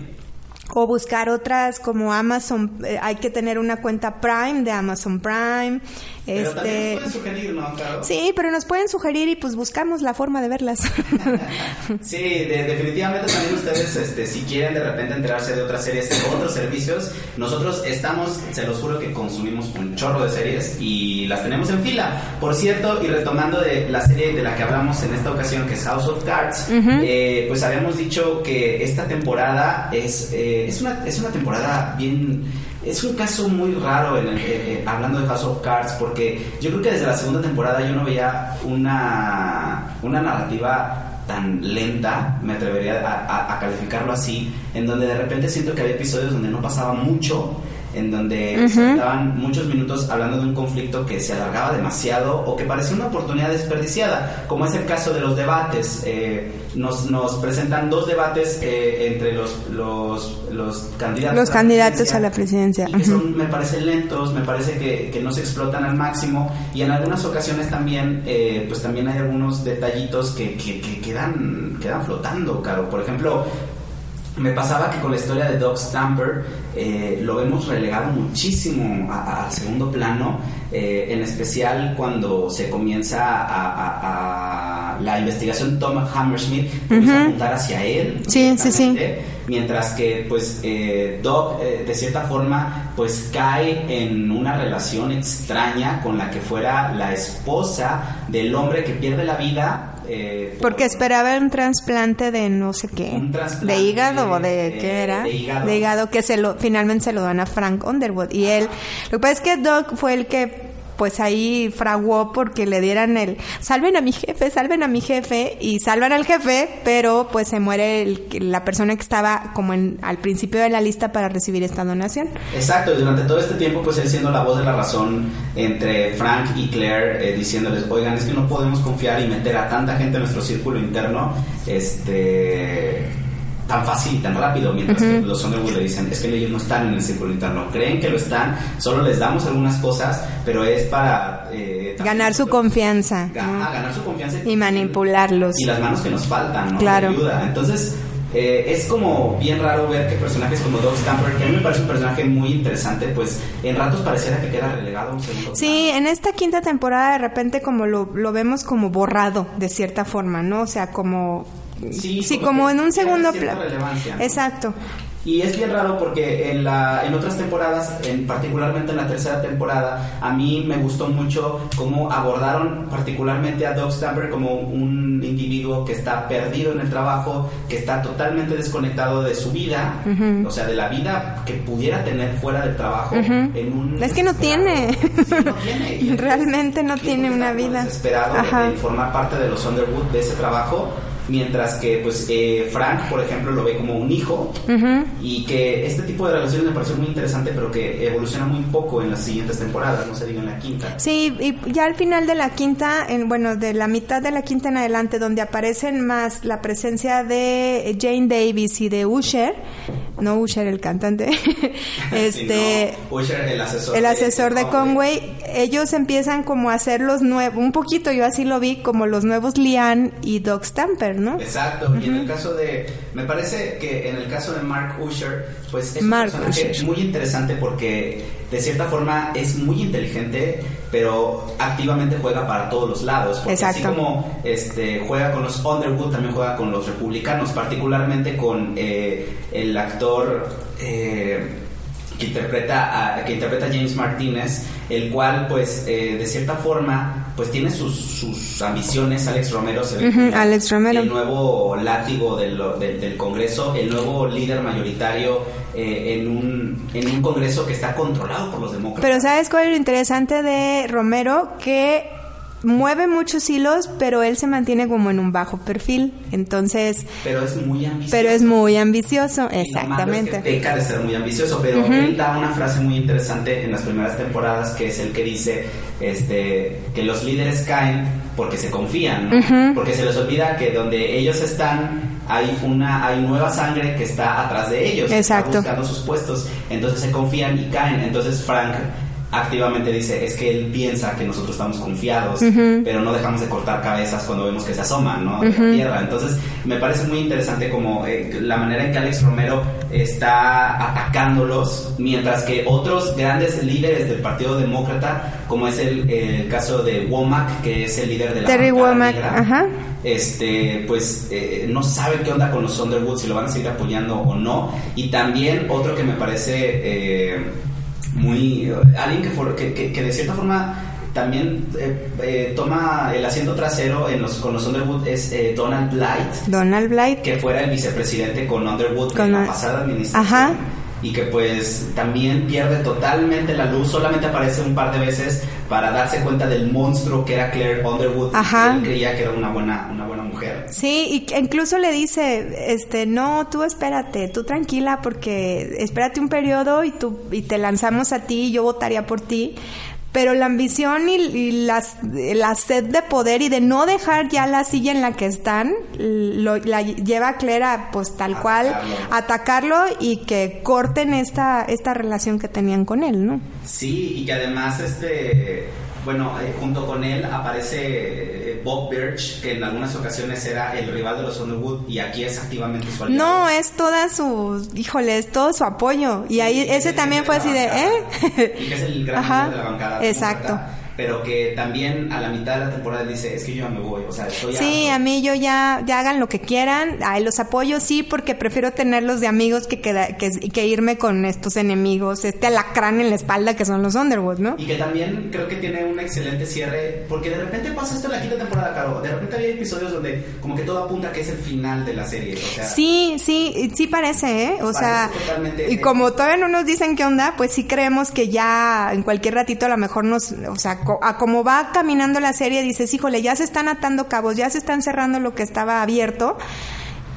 o buscar otras como Amazon, eh, hay que tener una cuenta Prime de Amazon Prime. Pero este... nos pueden sugerir, ¿no, Sí, pero nos pueden sugerir y pues buscamos la forma de verlas. *laughs* sí, definitivamente también ustedes, este, si quieren de repente enterarse de otras series o otros servicios, nosotros estamos, se los juro que consumimos un chorro de series y las tenemos en fila. Por cierto, y retomando de la serie de la que hablamos en esta ocasión, que es House of Cards, eh, pues habíamos dicho que esta temporada es... Eh, es, una, es una temporada bien... Es un caso muy raro en el, eh, hablando de House of Cards porque yo creo que desde la segunda temporada yo no veía una, una narrativa tan lenta, me atrevería a, a, calificarlo así, en donde de repente siento que había episodios donde no pasaba mucho en donde se daban muchos minutos hablando de un conflicto que se alargaba demasiado o que parecía una oportunidad desperdiciada, como es el caso de los debates. Eh, nos, nos presentan dos debates eh, entre los, los, los candidatos. Los a candidatos a la presidencia. que son, me parecen lentos, me parece que, que, no se explotan al máximo y en algunas ocasiones también, eh, pues también hay algunos detallitos que, que, que quedan, quedan flotando, claro. Por ejemplo, me pasaba que con la historia de Doc Stamper eh, lo hemos relegado muchísimo al segundo plano, eh, en especial cuando se comienza a, la investigación Tom Hammersmith, comienza a apuntar hacia él. Sí, sí, sí. Mientras que, pues, eh, Doc, de cierta forma, pues cae en una relación extraña con la que fuera la esposa del hombre que pierde la vida eh, Porque esperaba un trasplante de no sé qué. de hígado o de, qué era. De hígado. que se lo, finalmente se lo dan a Frank Underwood. Y él, lo que pasa es que Doc fue el que pues ahí fraguó porque le dieran el salven a mi jefe, salven a mi jefe y salvan al jefe, pero pues se muere la persona que estaba como en, al principio de la lista para recibir esta donación. Exacto, y durante todo este tiempo pues él siendo la voz de la razón entre Frank y Claire eh, diciéndoles, oigan, es que no podemos confiar y meter a tanta gente en nuestro círculo interno, este tan fácil y tan rápido, mientras que los Underwood le dicen, es que ellos no están en el círculo interno, creen que lo están, solo les damos algunas cosas, pero es para... Eh, ganar su confianza. ganar su confianza. Y, manipularlos. Y las manos que nos faltan, ¿no? Claro. Ayuda. Entonces, eh, es como bien raro ver que personajes como Doug Stamper, que a mí me parece un personaje muy interesante, pues en ratos pareciera que queda relegado un segundo. Sí, en esta quinta temporada de repente como lo, lo vemos como borrado de cierta forma, ¿no? O sea, como Sí, como, en un segundo plano. Exacto. Y es bien raro porque en, la, en otras temporadas, en, particularmente en la tercera temporada, a mí me gustó mucho cómo abordaron particularmente a Doug Stamper como un individuo que está perdido en el trabajo, que está totalmente desconectado de su vida, o sea, de la vida que pudiera tener fuera del trabajo. en un es que no tiene. *laughs* Realmente no tiene una vida. Desesperado de formar parte de los Underwood de ese trabajo mientras que pues eh, Frank por ejemplo lo ve como un hijo. Y que este tipo de relaciones me pareció muy interesante pero que evoluciona muy poco en las siguientes temporadas no se diga en la quinta. Sí y ya al final de la quinta en bueno de la mitad de la quinta en adelante donde aparecen más la presencia de Jane Davis y de Usher no Usher el cantante. *laughs* Este Usher el asesor el asesor de, Conway. Ellos empiezan como a hacer los nuevos un poquito yo así lo vi como los nuevos Lian y Doc Stamper Exacto, y en el caso de, me parece que en el caso de Mark Usher, pues es un personaje muy interesante porque de cierta forma es muy inteligente, pero activamente juega para todos los lados. Porque así como este, juega con los Underwood, también juega con los republicanos, particularmente con eh, el actor eh, que, interpreta a, que interpreta James Martínez, el cual pues eh, de cierta forma pues tiene sus, sus ambiciones, Alex Romero se ve Alex Romero. el nuevo látigo del, del, Congreso, el nuevo líder mayoritario eh, en, un, en un Congreso que está controlado por los demócratas. Pero ¿sabes cuál es lo interesante de Romero? Que mueve muchos hilos, pero él se mantiene como en un bajo perfil. Entonces. Pero es muy ambicioso. Pero es muy ambicioso, exactamente. es peca de ser muy ambicioso, pero él da una frase muy interesante en las primeras temporadas que es el que dice este que los líderes caen porque se confían, porque se les olvida que donde ellos están hay una hay nueva sangre que está atrás de ellos, Exacto. buscando sus puestos, entonces se confían y caen. Entonces Frank activamente dice es que él piensa que nosotros estamos confiados, pero no dejamos de cortar cabezas cuando vemos que se asoman, ¿no? De la tierra. Entonces, me parece muy interesante como eh, la manera en que Alex Romero está atacándolos, mientras que otros grandes líderes del Partido Demócrata, como es el, caso de Womack, que es el líder de la Terry Womack, ajá. este, pues eh, no sabe qué onda con los Underwood, si lo van a seguir apoyando o no. Y también otro que me parece eh, muy alguien que, que, que, de cierta forma también eh, eh, toma el asiento trasero en los, con los Underwood es eh, Donald Blight. Donald Blight. Que fuera el vicepresidente con Underwood en la pasada administración. Ajá. Y que pues también pierde totalmente la luz, solamente aparece un par de veces para darse cuenta del monstruo que era Claire Underwood. Ajá. él creía que era una buena, una buena. Sí, y incluso le dice, este, no, tú espérate, tú tranquila, porque espérate un periodo y tú y te lanzamos a ti, y yo votaría por ti pero la ambición y, las, la sed de poder y de no dejar ya la silla en la que están, lo, la lleva a Claire a, pues tal cual, atacarlo y que corten esta, esta relación que tenían con él, ¿no? Sí, y que además este bueno, eh, junto con él aparece eh, Bob Birch, que en algunas ocasiones era el rival de los Underwood y aquí es activamente su aliado. No, es toda su, híjole, es todo su apoyo. Y ahí ese también fue así de, ¿eh? Y que es el gran Ajá, de la bancada. Exacto pero que también a la mitad de la temporada dice, es que yo ya me voy, o sea, estoy Sí, a mí yo ya, ya hagan lo que quieran, ahí los apoyo, sí, porque prefiero tenerlos de amigos que, que, que, irme con estos enemigos, este alacrán en la espalda que son los Underwood, ¿no? Y que también creo que tiene un excelente cierre, porque de repente pasa esto en la quinta temporada, Caro, de repente había episodios donde como que todo apunta que es el final de la serie, o sea... Sí, sí, sí parece, ¿eh? O sea, y como todavía no nos dicen qué onda, pues sí creemos que ya en cualquier ratito a lo mejor nos, o sea, a como va caminando la serie, dices, híjole, ya se están atando cabos, ya se están cerrando lo que estaba abierto.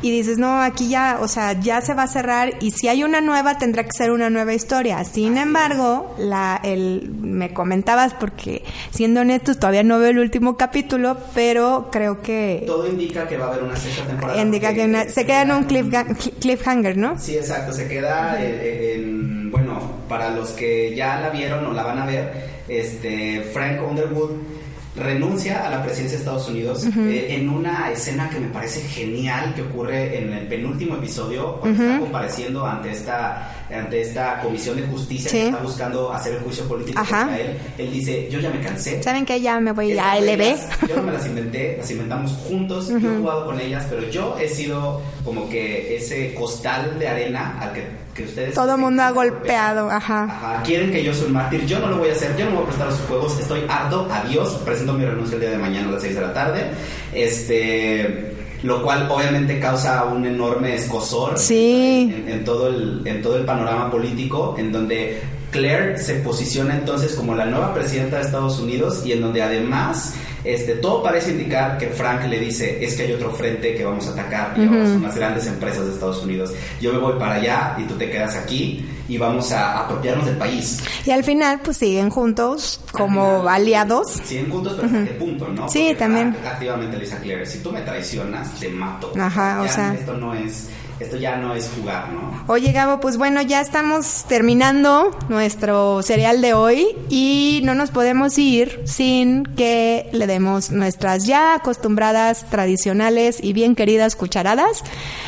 Y dices, no, aquí ya, o sea, ya se va a cerrar y si hay una nueva tendrá que ser una nueva historia. Sin embargo, la, el, me comentabas porque siendo honestos todavía no veo el último capítulo, pero creo que... Todo indica que va a haber una sexta temporada. Indica que se queda en un cliff, cliffhanger, ¿no? Sí, exacto, se queda en, bueno, para los que ya la vieron o la van a ver, este, Frank Underwood renuncia a la presidencia de Estados Unidos eh, en una escena que me parece genial que ocurre en el penúltimo episodio cuando está compareciendo ante esta ante esta comisión de justicia que está buscando hacer el juicio político contra él. Él dice yo ya me cansé. Saben que ya me voy a LB yo no me las inventé las inventamos juntos. Yo he jugado con ellas pero yo he sido como que ese costal de arena al que ustedes... Todo el mundo ha golpeado, ajá. Quieren que yo soy un mártir, yo no lo voy a hacer, yo no me voy a prestar a sus juegos, estoy harto, adiós, presento mi renuncia el día de mañana a las 6 de la tarde. Este lo cual obviamente causa un enorme escosor sí. en, todo el, en todo el panorama político, en donde Claire se posiciona entonces como la nueva presidenta de Estados Unidos y en donde además este, todo parece indicar que Frank le dice, es que hay otro frente que vamos a atacar, y son las grandes empresas de Estados Unidos. Yo me voy para allá y tú te quedas aquí y vamos a apropiarnos del país. Y al final, pues siguen juntos como aliados. Siguen juntos, pero qué punto, no? Sí, también. activamente le dice a Claire, si tú me traicionas, te mato. Ajá, o sea. Esto no es esto ya no es jugar, ¿no? Oye, Gabo, pues bueno, ya estamos terminando nuestro serial de hoy y no nos podemos ir sin que le demos nuestras ya acostumbradas, tradicionales y bien queridas cucharadas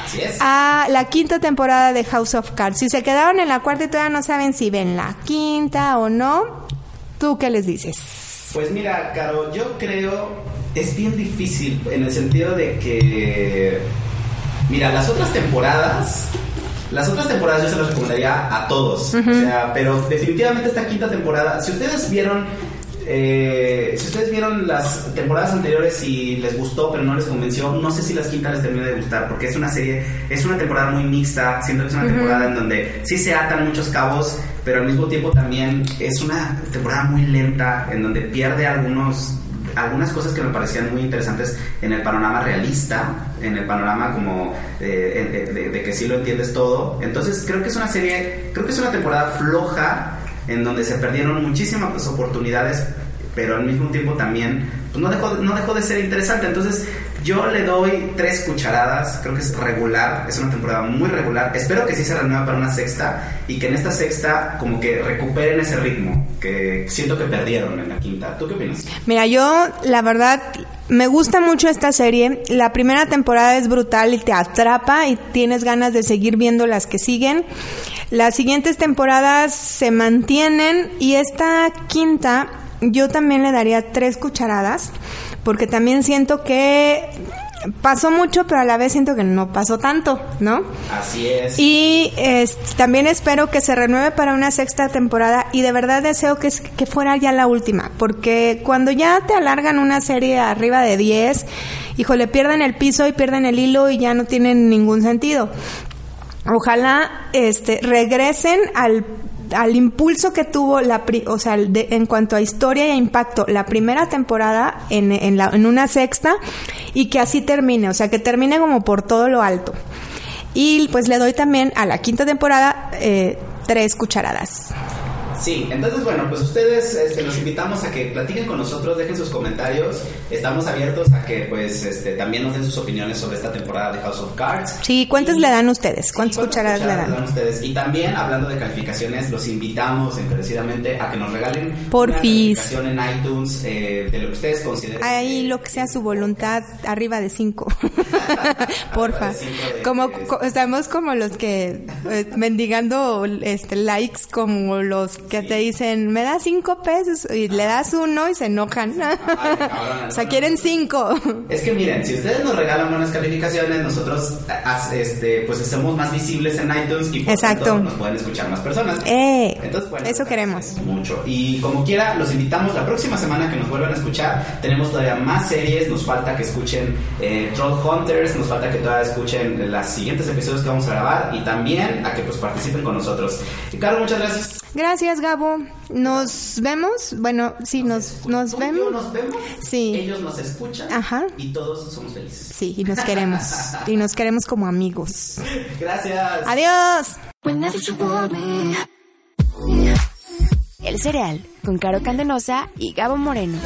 Así es. a la quinta temporada de House of Cards. Si se quedaron en la cuarta y todavía no saben si ven la quinta o no, ¿tú qué les dices? Pues mira, Caro, yo creo es bien difícil en el sentido de que, mira, las otras temporadas las otras temporadas yo se las recomendaría a todos. O sea, pero definitivamente esta quinta temporada, si ustedes vieron eh, si ustedes vieron las temporadas anteriores y les gustó pero no les convenció, no sé si las quintas les termina de gustar porque es una serie, es una temporada muy mixta, siento que es una temporada en donde sí se atan muchos cabos, pero al mismo tiempo también es una temporada muy lenta en donde pierde algunos algunas cosas que me parecían muy interesantes en el panorama realista, en el panorama como eh, de, que sí lo entiendes todo. Entonces creo que es una serie, creo que es una temporada floja en donde se perdieron muchísimas oportunidades, pero al mismo tiempo también pues no, dejó, no dejó de ser interesante. Entonces yo le doy tres cucharadas, creo que es regular, es una temporada muy regular. Espero que sí se renueva para una sexta y que en esta sexta como que recuperen ese ritmo que siento que perdieron en la quinta. ¿Tú qué opinas? Mira, yo la verdad me gusta mucho esta serie. La primera temporada es brutal y te atrapa y tienes ganas de seguir viendo las que siguen. Las siguientes temporadas se mantienen y esta quinta yo también le daría tres cucharadas porque también siento que pasó mucho, pero a la vez siento que no pasó tanto, ¿no? Así es. Y también espero que se renueve para una sexta temporada y de verdad deseo que, que fuera ya la última, porque cuando ya te alargan una serie arriba de 10, híjole, pierden el piso y pierden el hilo y ya no tienen ningún sentido. Ojalá este regresen al al impulso que tuvo la o sea en cuanto a historia e impacto la primera temporada en, en, la, en una sexta y que así termine o sea que termine como por todo lo alto. Y pues le doy también a la quinta temporada eh, tres cucharadas. Sí, entonces bueno, pues ustedes este, los invitamos a que platiquen con nosotros, dejen sus comentarios, estamos abiertos a que pues este, también nos den sus opiniones sobre esta temporada de House of Cards. Sí, ¿cuántas le dan ustedes? ¿Cuántas, cucharadas, le dan? ustedes? Y también hablando de calificaciones, los invitamos encarecidamente a que nos regalen Por una calificación en iTunes eh, de lo que ustedes consideren. Ahí lo que sea su voluntad, arriba de 5. *laughs* *laughs* Porfa. como estamos como los que eh, mendigando este likes como los que te dicen, me das cinco pesos y le das uno y se enojan. o *laughs* sea, quieren cinco. *laughs* Es que miren, si ustedes nos regalan buenas calificaciones, nosotros este, pues estamos más visibles en iTunes y por Exacto. nos pueden escuchar más personas. Eh, Entonces, bueno, eso queremos. Mucho. Y como quiera, los invitamos la próxima semana que nos vuelvan a escuchar. Tenemos todavía más series, nos falta que escuchen eh, Troll Hunters, nos falta que todavía escuchen los siguientes episodios que vamos a grabar y también a que pues participen con nosotros. Carlos, muchas gracias. Gracias, Gabo. Nos vemos. Bueno, sí, nos, nos vemos. nos vemos. Sí ellos nos escuchan Ajá. y todos somos felices. Sí, y nos queremos. y nos queremos como amigos. *laughs* Gracias. Adiós. El cereal con Caro Candenosa y Gabo Moreno.